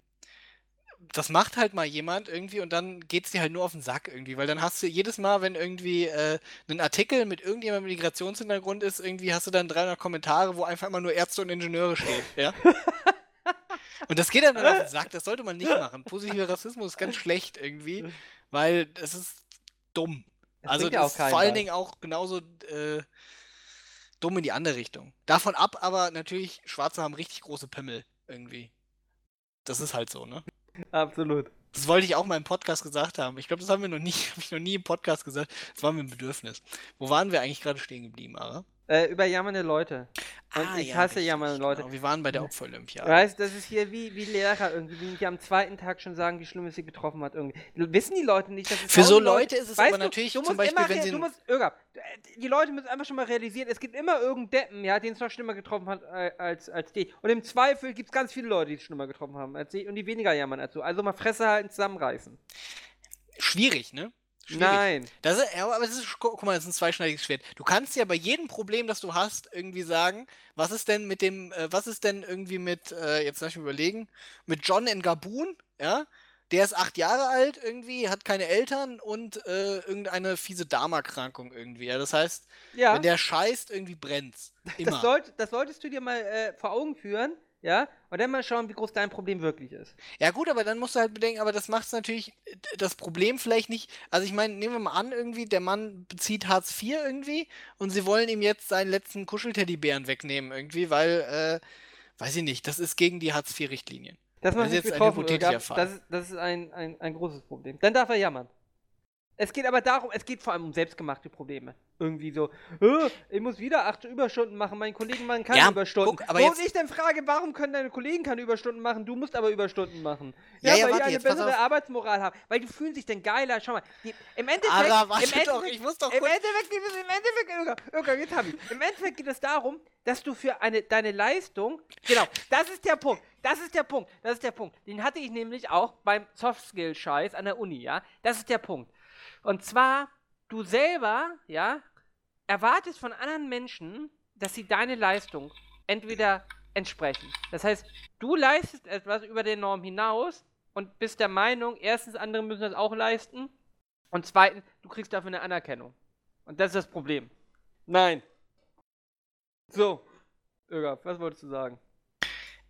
das macht halt mal jemand irgendwie und dann geht's dir halt nur auf den Sack irgendwie, weil dann hast du jedes Mal, wenn irgendwie äh, ein Artikel mit irgendjemandem Migrationshintergrund ist, irgendwie hast du dann 300 Kommentare, wo einfach immer nur Ärzte und Ingenieure stehen, ja? <laughs> Und das geht dann auf den Sack, das sollte man nicht machen. Positiver Rassismus ist ganz schlecht irgendwie, weil es ist dumm. Das also ja das auch ist vor allen. Dingen auch genauso äh, dumm in die andere Richtung. Davon ab aber natürlich, Schwarze haben richtig große Pimmel irgendwie. Das ist halt so, ne? Absolut. Das wollte ich auch mal im Podcast gesagt haben. Ich glaube, das haben wir noch nie, <laughs> habe ich noch nie im Podcast gesagt. Das war mir ein Bedürfnis. Wo waren wir eigentlich gerade stehen geblieben, Ara? Äh, über jammernde Leute. Und Ah, ich ja, hasse richtig, jammernde Leute. Genau. Wir waren bei der Opferolympiade. Weißt das ist hier wie, wie Lehrer irgendwie, die am zweiten Tag schon sagen, wie schlimm es sie getroffen hat irgendwie. Wissen die Leute nicht, dass es Für so Leute ist es weißt aber du, natürlich du zum Beispiel, immer wenn sie Du musst, Irga, die Leute müssen einfach schon mal realisieren, es gibt immer irgendeinen Deppen, ja, den es noch schlimmer getroffen hat äh, als, als die. Und im Zweifel gibt es ganz viele Leute, die es schlimmer getroffen haben als die und die weniger jammern als du. Also mal Fresse halten, zusammenreißen. Schwierig, ne? Schwierig. Nein. Das ist, ja, aber das ist, guck mal, das ist ein zweischneidiges Schwert. Du kannst ja bei jedem Problem, das du hast, irgendwie sagen, was ist denn mit dem, äh, was ist denn irgendwie mit, äh, jetzt lass ich mal überlegen, mit John in Gabun, ja? Der ist acht Jahre alt irgendwie, hat keine Eltern und äh, irgendeine fiese Darmerkrankung irgendwie. Ja? Das heißt, Ja. wenn der scheißt, irgendwie brennt's. Immer. Das, sollt, das solltest du dir mal äh, vor Augen führen, ja, und dann mal schauen, wie groß dein Problem wirklich ist. Ja gut, aber dann musst du halt bedenken, aber das macht es natürlich das Problem vielleicht nicht. Also ich meine, nehmen wir mal an, irgendwie, der Mann bezieht Hartz IV irgendwie und sie wollen ihm jetzt seinen letzten Kuschelteddybären wegnehmen irgendwie, weil, äh, weiß ich nicht, das ist gegen die Hartz IV-Richtlinien. Das macht ist jetzt ein hypothetischer. Fall. Das, ist- das ist ein, ein, ein großes Problem. Dann darf er jammern. Es geht aber darum, es geht vor allem um selbstgemachte Probleme. Irgendwie so, "Äh, ich muss wieder acht Überstunden machen, meine Kollegen machen keine Ja, Überstunden. guck, aber Wo ich dann frage, warum können deine Kollegen keine Überstunden machen, du musst aber Überstunden machen. Ja, Ja, ja, weil die eine jetzt bessere. Arbeitsmoral haben. Weil die fühlen sich dann geiler. Schau mal, die, im Endeffekt, Ara, warte im Endeffekt, doch, ich muss doch im Endeffekt geht es, im Endeffekt, Irga, Irga, jetzt hab ich. Im Endeffekt geht es darum, dass du für eine, deine Leistung, genau, das ist der Punkt, das ist der Punkt, das ist der Punkt. Den hatte ich nämlich auch beim Soft-Skill-Scheiß an der Uni, ja. Das ist der Punkt. Und zwar, du selber, ja, erwartest von anderen Menschen, dass sie deine Leistung entweder entsprechen. Das heißt, du leistest etwas über den Norm hinaus und bist der Meinung, erstens, andere müssen das auch leisten und zweitens, du kriegst dafür eine Anerkennung. Und das ist das Problem. Nein. So. Irga, was wolltest du sagen?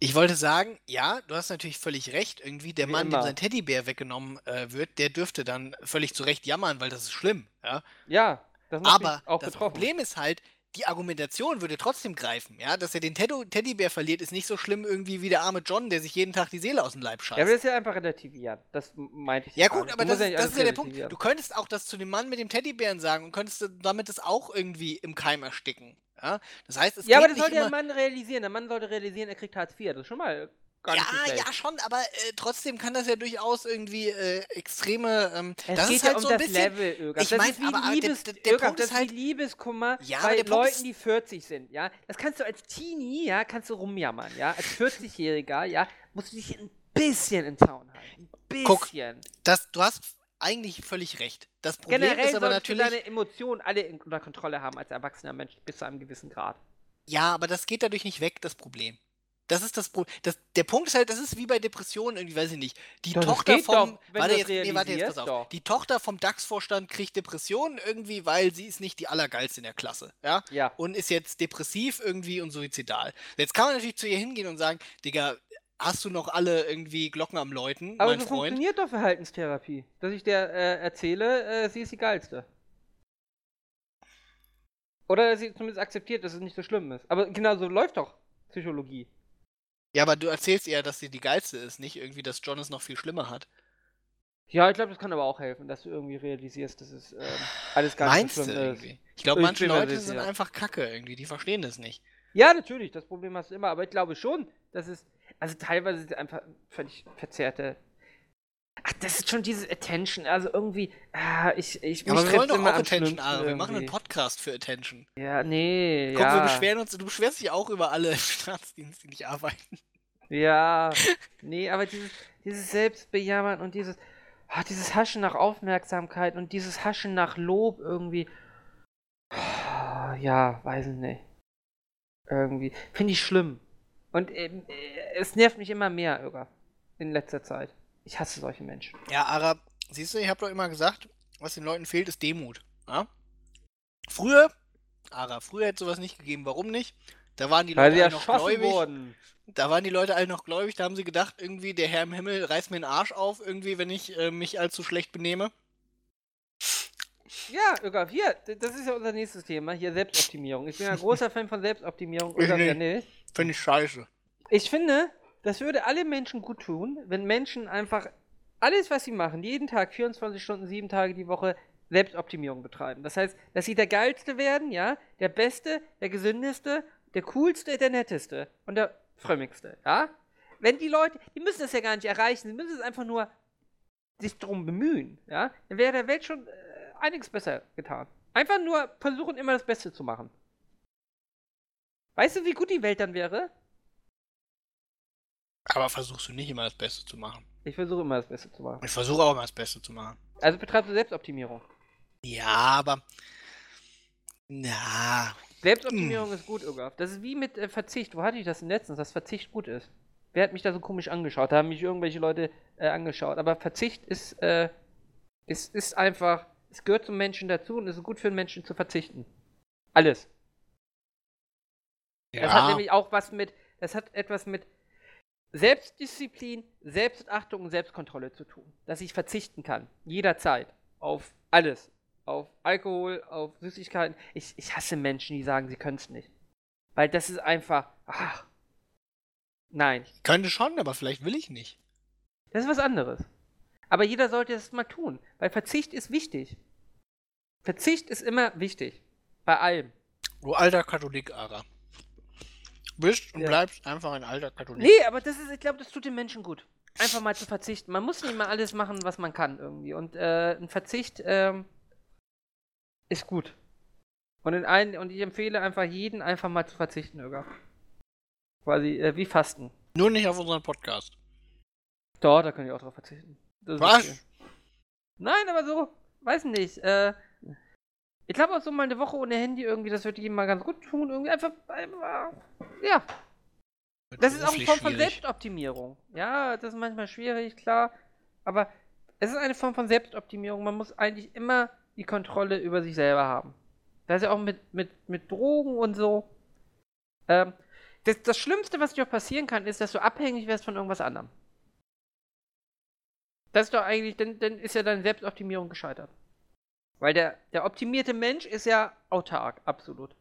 Ich wollte sagen, ja, du hast natürlich völlig recht. Irgendwie der Wie Mann, dem immer. sein Teddybär weggenommen äh, wird, der dürfte dann völlig zu Recht jammern, weil das ist schlimm. Ja? Ja, das Aber auch das betroffen. Problem ist halt, die Argumentation würde trotzdem greifen. Ja, dass er den Teddo Teddybär verliert, ist nicht so schlimm irgendwie wie der arme John, der sich jeden Tag die Seele aus dem Leib scheißt. Ja, aber das ist ja einfach relativieren. Das meinte ich. Ja gut, aber das, nicht das ist ja der Punkt. Du könntest auch das zu dem Mann mit dem Teddybären sagen und könntest damit das auch irgendwie im Keim ersticken. Ja? Das heißt, es Ja, aber das sollte der. Mann realisieren. Der Mann sollte realisieren, er kriegt Hartz IV. Das ist schon mal gar nicht Ja, ja, schon, aber äh, trotzdem kann das ja durchaus irgendwie äh, extreme. Ähm, Es das geht ist halt ja um so ein das bisschen. Level, Öger. ich das mein, ist wie aber- der- Liebes, der- der Öger, Punkt das ist halt- Liebeskummer Ja, bei Leuten, die 40 sind, ja. Das kannst du als Teenie, ja, kannst du rumjammern, ja. Als 40-Jähriger, ja, musst du dich ein bisschen in Zaun halten. Ein Guck, bisschen. Das, du hast eigentlich völlig recht. Das Problem Generell ist aber solltest du natürlich. deine Emotionen alle unter Kontrolle haben als erwachsener Mensch bis zu einem gewissen Grad. Ja, aber das geht dadurch nicht weg, das Problem. Das ist das Problem. Der Punkt ist halt, das ist wie bei Depressionen, irgendwie, weiß ich nicht. Die das Tochter vom. doch, warte, jetzt, nee, warte jetzt, pass auf. doch. Die Tochter vom DAX-Vorstand kriegt Depressionen irgendwie, weil sie ist nicht die Allergeilste in der Klasse. Ja? Ja. und ist jetzt depressiv irgendwie und suizidal. Jetzt kann man natürlich zu ihr hingehen und sagen, Digga, hast du noch alle irgendwie Glocken am Läuten, Aber mein so Freund? funktioniert doch Verhaltenstherapie. Dass ich dir äh, erzähle, äh, sie ist die geilste. Oder dass sie zumindest akzeptiert, dass es nicht so schlimm ist. Aber genau so läuft doch Psychologie. Ja, aber du erzählst ihr, dass sie die geilste ist, nicht irgendwie, dass John es noch viel schlimmer hat. Ja, ich glaube, das kann aber auch helfen, dass du irgendwie realisierst, dass es ähm, alles gar Meinst nicht du so schlimm irgendwie? ist. Ich glaube, manche Leute sind einfach kacke irgendwie, die verstehen das nicht. Ja, natürlich, das Problem hast du immer, aber ich glaube schon, dass es, also teilweise einfach völlig verzerrte. Ach, das ist schon dieses Attention, also irgendwie, ah, ich, ich Aber mich wir wollen doch auch Attention, Ara. Wir machen einen. Podcast für Attention. Ja, nee, Guck, ja. wir beschweren uns, du beschwerst dich auch über alle <laughs> im Staatsdienst, die nicht arbeiten. Ja, <laughs> nee, aber dieses, dieses Selbstbejammern und dieses, ah, dieses Haschen nach Aufmerksamkeit und dieses Haschen nach Lob irgendwie. ah, Ja, weiß ich nicht. Irgendwie. Finde ich schlimm. Und ähm, äh, es nervt mich immer mehr, Irga. In letzter Zeit. Ich hasse solche Menschen. Ja, Ara, siehst du, ich habe doch immer gesagt, was den Leuten fehlt, ist Demut. Ja? Früher, Ara, früher hätte sowas nicht gegeben. Warum nicht? Da waren die Weil Leute alle noch gläubig. wurden. Da waren die Leute alle noch gläubig, da haben sie gedacht, irgendwie, der Herr im Himmel reißt mir den Arsch auf, irgendwie, wenn ich äh, mich allzu schlecht benehme. Ja, Irga, hier, das ist ja unser nächstes Thema. Hier Selbstoptimierung. Ich bin ein großer Fan von Selbstoptimierung. Ich Irga, nicht. Finde ich scheiße. Ich finde, das würde alle Menschen gut tun, wenn Menschen einfach alles, was sie machen, jeden Tag, 24 Stunden, sieben Tage die Woche, Selbstoptimierung betreiben. Das heißt, dass sie der Geilste werden, ja, der Beste, der Gesündeste, der Coolste, der Netteste und der Frömmigste, ja. Wenn die Leute, die müssen das ja gar nicht erreichen, sie müssen es einfach nur sich drum bemühen, ja, dann wäre der Welt schon äh, einiges besser getan. Einfach nur versuchen, immer das Beste zu machen. Weißt du, wie gut die Welt dann wäre? Aber versuchst du nicht immer das Beste zu machen. Ich versuche immer das Beste zu machen. Ich versuche auch immer das Beste zu machen. Also betreibst du Selbstoptimierung. Ja, aber. Na. Selbstoptimierung ist gut, Irga. Das ist wie mit äh, Verzicht. Wo hatte ich das denn letztens, dass Verzicht gut ist? Wer hat mich da so komisch angeschaut? Da haben mich irgendwelche Leute äh, angeschaut. Aber Verzicht ist, äh, ist, ist einfach, es gehört zum Menschen dazu und es ist gut für den Menschen zu verzichten. Alles. Das hat nämlich auch was mit, das hat etwas mit Selbstdisziplin, Selbstachtung und Selbstkontrolle zu tun. Dass ich verzichten kann, jederzeit, auf alles. Auf Alkohol, auf Süßigkeiten. Ich, ich hasse Menschen, die sagen, sie können es nicht. Weil das ist einfach, ach, nein, Könnte schon, aber vielleicht will ich nicht. das ist was anderes. Aber jeder sollte es mal tun, weil Verzicht ist wichtig. Verzicht ist immer wichtig. Bei allem. Du alter Katholik, Ara. Bist und Ja. bleibst einfach ein alter Katholik. Nee, aber das ist, ich glaube, das tut den Menschen gut. Einfach mal zu verzichten. Man muss nicht mal alles machen, was man kann irgendwie. Und äh, ein Verzicht ähm, ist gut. Und, in ein, und ich empfehle einfach jeden, einfach mal zu verzichten, Öger. Quasi äh, wie Fasten. Nur nicht auf unseren Podcast. Dort, da kann ich auch drauf verzichten. Das Was? okay. Nein, aber so, weiß nicht. Äh, ich glaube auch so mal eine Woche ohne Handy irgendwie, das würde ihm mal ganz gut tun. Irgendwie einfach, einfach ja, Das ist auch eine Form von schwierig. Selbstoptimierung. Ja, das ist manchmal schwierig, klar. Aber es ist eine Form von Selbstoptimierung. Man muss eigentlich immer die Kontrolle über sich selber haben. Das ist ja auch mit, mit, mit Drogen und so. Ähm, das, das Schlimmste, was dir auch passieren kann, ist, dass du abhängig wirst von irgendwas anderem. Das ist doch eigentlich, dann, dann ist ja deine Selbstoptimierung gescheitert. Weil der, der optimierte Mensch ist ja autark, absolut.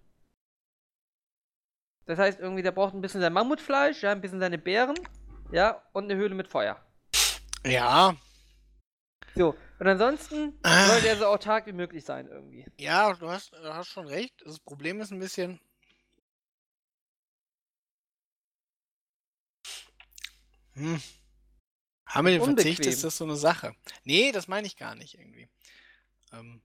Das heißt, irgendwie, der braucht ein bisschen sein Mammutfleisch, ja, ein bisschen seine Beeren, ja, und eine Höhle mit Feuer. Ja, So, und ansonsten Ah. soll der so autark wie möglich sein, irgendwie. ja, du hast, du hast schon recht. Das Problem ist ein bisschen. Hm. Haben wir den Verzicht, ist das so eine Sache. Nee, das meine ich gar nicht irgendwie. Ähm,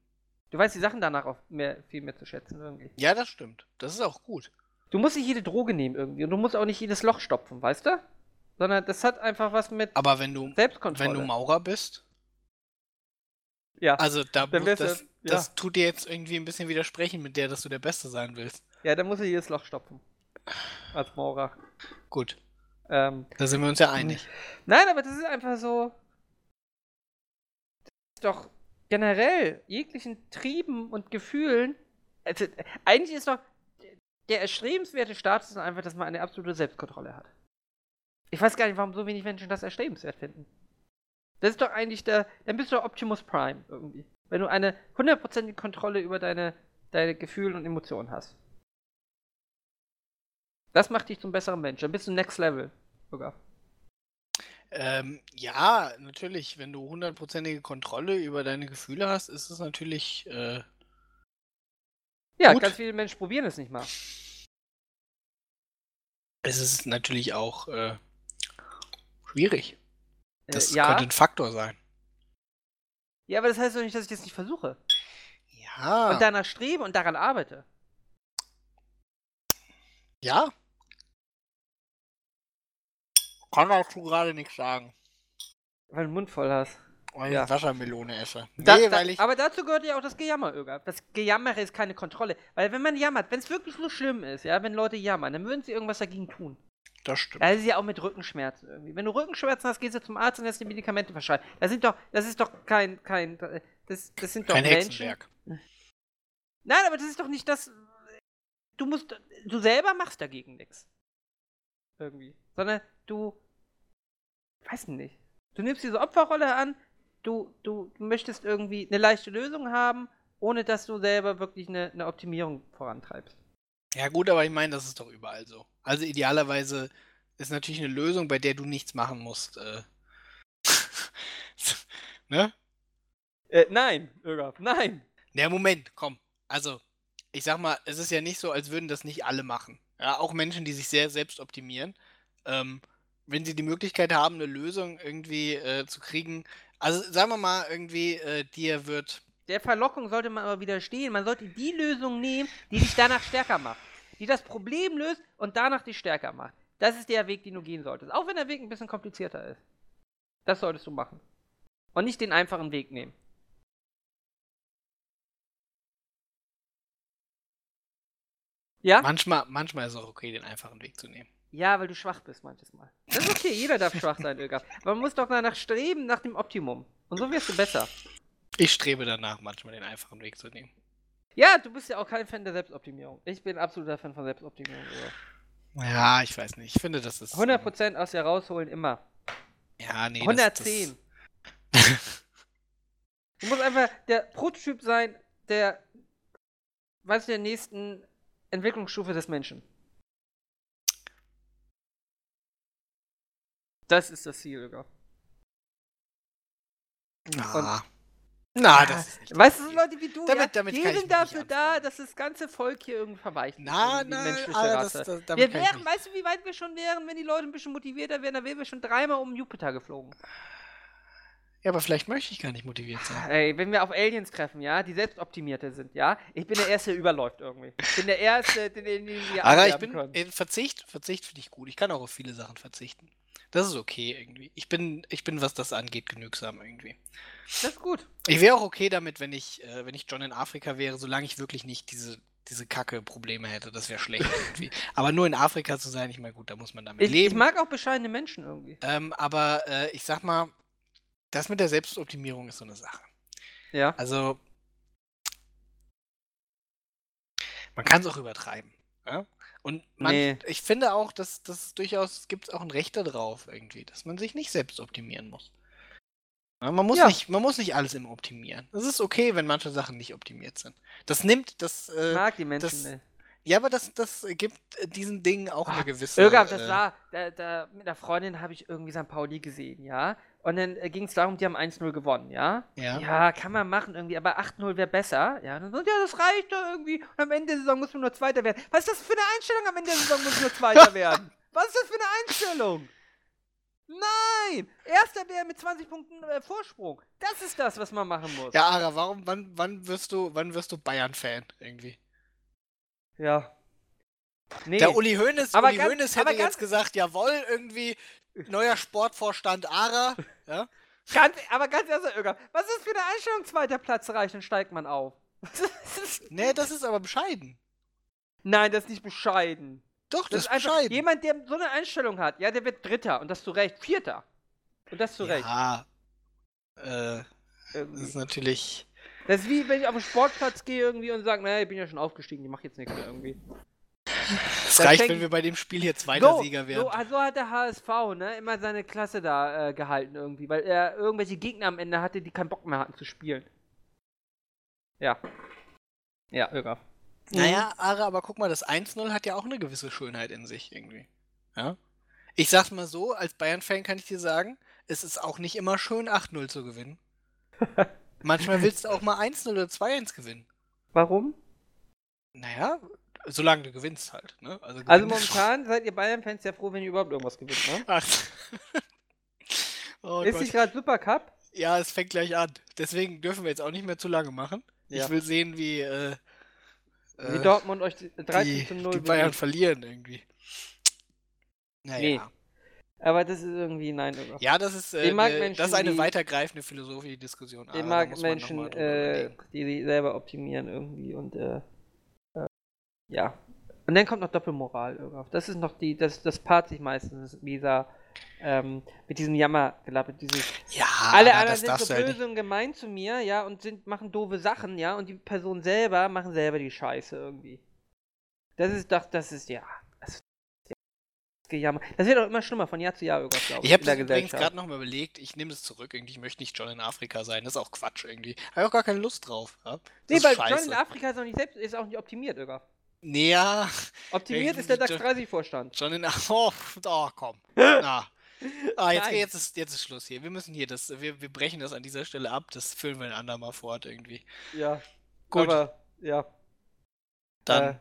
Du weißt die Sachen danach auch mehr, viel mehr zu schätzen, irgendwie. ja, das stimmt. Das ist auch gut. Du musst nicht jede Droge nehmen, irgendwie. Und du musst auch nicht jedes Loch stopfen, weißt du? Sondern das hat einfach was mit Aber wenn du, Selbstkontrolle. wenn du Maurer bist, ja. also da Dann ja- das, ja. das tut dir jetzt irgendwie ein bisschen widersprechen mit der, dass du der Beste sein willst. ja, dann muss er jedes Loch stopfen. Als Maurer. Gut, Ähm, da sind wir uns ja einig. Nein, aber das ist einfach so. Das ist doch generell jeglichen Trieben und Gefühlen. Also, eigentlich ist doch der erstrebenswerte Status ist einfach, dass man eine absolute Selbstkontrolle hat. Ich weiß gar nicht, warum so wenig Menschen das erstrebenswert finden. Das ist doch eigentlich der. Dann bist du Optimus Prime irgendwie. Wenn du eine hundertprozentige Kontrolle über deine, deine Gefühle und Emotionen hast. Das macht dich zum besseren Mensch. Dann bist du Next Level sogar. Ähm, ja, natürlich, wenn du hundertprozentige Kontrolle über deine Gefühle hast, ist es natürlich, äh, Ja, Gut. ganz viele Menschen probieren es nicht mal. es ist natürlich auch, äh, schwierig. Äh, Das ja, könnte ein Faktor sein. ja, aber das heißt doch nicht, dass ich das nicht versuche. Ja, Und danach strebe und daran arbeite. ja. Kann dazu gerade nichts sagen, Weil du den Mund voll hast. Weil Ja. ich Wassermelone esse. Nee, Da, da, aber dazu gehört ja auch das Gejammer, Öger. Das Gejammer ist keine Kontrolle. Weil wenn man jammert, wenn es wirklich so schlimm ist, ja, wenn Leute jammern, dann würden sie irgendwas dagegen tun. das stimmt. Das ist ja auch mit Rückenschmerzen irgendwie. Wenn du Rückenschmerzen hast, gehst du zum Arzt und lässt dir Medikamente verschreiben. Das sind doch, das ist doch kein, kein, das, das sind doch Kein Menschen. Hexenwerk. Nein, aber das ist doch nicht das. Du musst. Du selber machst dagegen nichts. Irgendwie. Sondern du. Weiß nicht. Du nimmst diese Opferrolle an, du, du möchtest irgendwie eine leichte Lösung haben, ohne dass du selber wirklich eine, eine Optimierung vorantreibst. Ja gut, aber ich meine, das ist doch überall so. Also idealerweise ist natürlich eine Lösung, bei der du nichts machen musst. Äh. <laughs> ne? Äh, nein, Irga, nein. Na, Moment, komm. Also, ich sag mal, es ist ja nicht so, als würden das nicht alle machen. Ja, auch Menschen, die sich sehr selbst optimieren. Ähm, wenn sie die Möglichkeit haben, eine Lösung irgendwie äh, zu kriegen. Also, sagen wir mal, irgendwie, äh, dir wird. Der Verlockung sollte man aber widerstehen. Man sollte die Lösung nehmen, die dich danach stärker macht. Die das Problem löst und danach dich stärker macht. Das ist der Weg, den du gehen solltest. Auch wenn der Weg ein bisschen komplizierter ist. Das solltest du machen. Und nicht den einfachen Weg nehmen. Ja? Manchmal, manchmal ist es auch okay, den einfachen Weg zu nehmen. Ja, weil du schwach bist manches Mal. Das ist okay, jeder darf schwach sein, Ilgaf. Aber man muss doch danach streben, nach dem Optimum. Und so wirst du besser. Ich strebe danach, manchmal den einfachen Weg zu nehmen. Ja, du bist ja auch kein Fan der Selbstoptimierung. Ich bin absoluter Fan von Selbstoptimierung. Ilgaf. Ja, ich weiß nicht. Ich finde, das ist. ähm, 100% aus dir rausholen, immer. Ja, nee. 110. Das, Du musst einfach der Prototyp sein, der, weißt du, der nächsten Entwicklungsstufe des Menschen. Das ist das Ziel, Ilgaf. Na, na Ja, das ist nicht Weißt du, so. Leute wie du, Damit- ja, damit ich sind dafür da, dass das ganze Volk hier irgendwie verweicht wird, Na, na, menschliche ah, das, Rasse. das, damit Wir wären, weißt du, wie weit wir schon wären, wenn die Leute ein bisschen motivierter wären? Da wären wir schon dreimal um Jupiter geflogen. Ja, aber vielleicht möchte ich gar nicht motiviert sein. Ey, wenn wir auf Aliens treffen, ja, die selbstoptimierte sind, ja, ich bin der Erste, der überläuft irgendwie. Ich bin der Erste, den, den den wir Aber ich bin, können. Verzicht, Verzicht finde ich gut. Ich kann auch auf viele Sachen verzichten. Das ist okay irgendwie. Ich bin, ich bin, was das angeht, genügsam irgendwie. Das ist gut. Ich wäre auch okay damit, wenn ich, äh, wenn ich John in Afrika wäre, solange ich wirklich nicht diese, diese Kacke-Probleme hätte. Das wäre schlecht irgendwie. Aber nur in Afrika zu sein, ich meine, gut, da muss man damit Ich, ich leben. mag auch bescheidene Menschen irgendwie. ähm, aber äh, ich sag mal, das mit der Selbstoptimierung ist so eine Sache. Ja. Also, man kann es auch übertreiben. Ja? Und man, Nee. ich finde auch, dass das durchaus gibt auch ein Recht darauf irgendwie, dass man sich nicht selbst optimieren muss. Ja, man, muss Ja. nicht, man muss nicht alles immer optimieren. Es ist okay, wenn manche Sachen nicht optimiert sind. Das nimmt, das, Ich äh, mag die Menschen. das- ja, aber das, das gibt äh, diesen Dingen auch eine Ah, gewisse. Irgab, das äh, war, da, da, mit einer Freundin habe ich irgendwie St. Pauli gesehen, ja. Und dann äh, ging es darum, die haben 1-0 gewonnen, ja. Ja. Ja, kann man machen irgendwie, aber 8-0 wäre besser. Ja, dann so, ja, das reicht doch irgendwie. Und am Ende der Saison muss man nur Zweiter werden. Was ist das für eine Einstellung? Am Ende der Saison muss nur Zweiter <laughs> werden. Was ist das für eine Einstellung? Nein! Erster wäre mit 20 Punkten äh, Vorsprung. Das ist das, was man machen muss. Ja, Ara, warum, wann, wann wirst du, wann wirst du Bayern-Fan irgendwie? Ja. Nee. Der Uli Hoeneß, Aber Uli ganz- Hoeneß hätte jetzt gesagt, jawohl, irgendwie neuer Sportvorstand Ara. Ja? <laughs> Ganz, aber ganz ehrlich, Irga, was ist für eine Einstellung? Zweiter Platz reicht, dann steigt man auf. <laughs> Nee, das ist aber bescheiden. Nein, das ist nicht bescheiden. Doch, Das, das, ist einfach bescheiden. jemand, der so eine Einstellung hat. Ja, der wird Dritter und das zu Recht. Vierter. Und das zu Recht. ja, äh, das ist natürlich. Das ist wie wenn ich auf den Sportplatz gehe irgendwie und sage, naja, ich bin ja schon aufgestiegen, ich mache jetzt nichts mehr irgendwie. Es reicht, wenn wir bei dem Spiel hier zweiter So, Sieger werden. so hat der HSV, ne, immer seine Klasse da äh, gehalten irgendwie, weil er irgendwelche Gegner am Ende hatte, die keinen Bock mehr hatten zu spielen. Ja. Ja, Irga. Naja, Ara, aber guck mal, das 1-0 hat ja auch eine gewisse Schönheit in sich irgendwie. Ja? Ich sag's mal so, als Bayern-Fan kann ich dir sagen, es ist auch nicht immer schön, 8-0 zu gewinnen. <laughs> Manchmal willst du auch mal 1-0 oder 2-1 gewinnen. Warum? Naja, solange du gewinnst halt. Ne? Also, Also gewinnen- momentan seid ihr Bayern-Fans ja froh, wenn ihr überhaupt irgendwas gewinnt, ne? Ach. <laughs> oh ist Gott. nicht gerade Supercup? Ja, es fängt gleich an. Deswegen dürfen wir jetzt auch nicht mehr zu lange machen. Ja. Ich will sehen, wie, äh, Wie äh, Dortmund euch 13 die, zu 0 die Bayern gewinnt. verlieren irgendwie. Naja. Nee. Aber das ist irgendwie, nein, Irga. Ja, das ist, äh, ne, Menschen, das ist eine die- weitergreifende Philosophie-Diskussion. Ich da mag Menschen, äh, die sich selber optimieren irgendwie und äh, ja. Und dann kommt noch Doppelmoral. Das ist noch die, das, das paart sich meistens mit dieser, ähm, mit diesem Jammergelappe, dieses Ja, alle anderen das sind so böse und gemein zu mir, ja, und sind, machen doofe Sachen, ja, und die Person selber machen selber die Scheiße irgendwie. Das ist doch, das ist, ja, das ist, ja, das Gejammer. Das wird auch immer schlimmer von Jahr zu Jahr, irgendwas, glaube ich, Ich habe das übrigens gerade noch mal überlegt, ich nehme es zurück, irgendwie, ich möchte nicht John in Afrika sein, das ist auch Quatsch irgendwie. Habe auch gar keine Lust drauf. Ja? Das Nee, weil. John in Afrika ist auch nicht selbst, ist auch nicht optimiert, irgendwas. Nee, ja, Optimiert ist der DAX John- 30-Vorstand. John in <laughs> Oh, oh komm. <laughs> Na. Ah, jetzt, jetzt, ist, jetzt ist Schluss hier. Wir müssen hier das, wir, wir brechen das an dieser Stelle ab, das füllen wir ein andermal fort irgendwie. Ja. Gut, Aber, ja. dann Äh,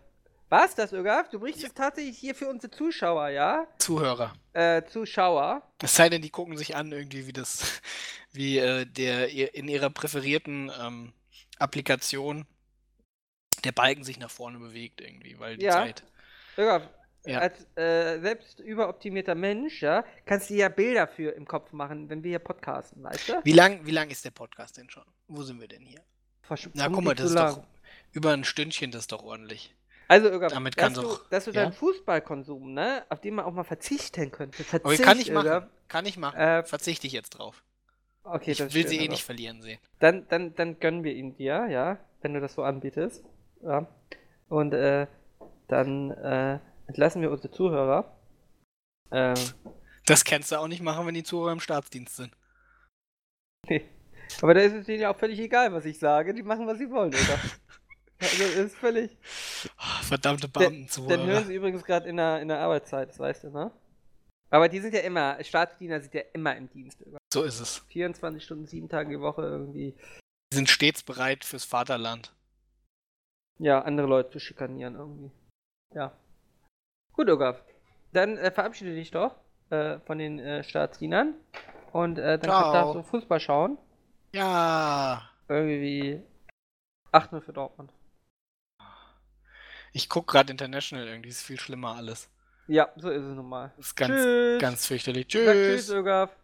was das, Ögaf? Du brichst es tatsächlich hier für unsere Zuschauer, ja? Zuhörer. Äh, Zuschauer. Es sei denn, die gucken sich an, irgendwie, wie das, <laughs> wie äh, der in ihrer präferierten ähm, Applikation der Balken sich nach vorne bewegt, irgendwie, weil die Ja. Zeit. Ögaf, Ja. als äh, selbst überoptimierter Mensch, ja, kannst du ja Bilder für im Kopf machen, wenn wir hier podcasten, weißt du? Wie lang, wie lang ist der Podcast denn schon? Wo sind wir denn hier? Versch- Na, guck mal, das ist lang. doch über ein Stündchen, das ist doch ordentlich. Also, Ögaf, damit dass, du, auch- dass du ja? deinen Fußballkonsum, ne, auf den man auch mal verzichten könnte. Verzicht, Okay, kann ich machen. Kann ich machen. Äh, Verzichte ich jetzt drauf. Okay, ich das will sie eh nicht verlieren sehen. Dann, dann, dann gönnen wir ihn dir, ja, wenn du das so anbietest. Ja. Und äh, dann äh, entlassen wir unsere Zuhörer. Ähm, Das kannst du auch nicht machen, wenn die Zuhörer im Staatsdienst sind. nee. Aber da ist es denen ja auch völlig egal, was ich sage. Die machen, was sie wollen, oder? <laughs> also ist Aber die sind ja immer, Staatsdiener sind ja immer im Dienst. Ögaf. So ist es. 24 Stunden, sieben Tage die Woche irgendwie. Die sind stets bereit fürs Vaterland. Ja, andere Leute zu schikanieren irgendwie. Ja. Gut, Ogaf. Dann äh, verabschiede dich doch äh, von den äh, Staatsdienern. Und äh, dann Ciao. darfst du Fußball schauen. Ja. Irgendwie 8-0 für Dortmund. Ich gucke gerade International irgendwie, ist viel schlimmer alles. Ja, so ist es nun mal. Das ist ganz, Tschüss. ganz fürchterlich. Sag Tschüss, Tschüss. Ogaf.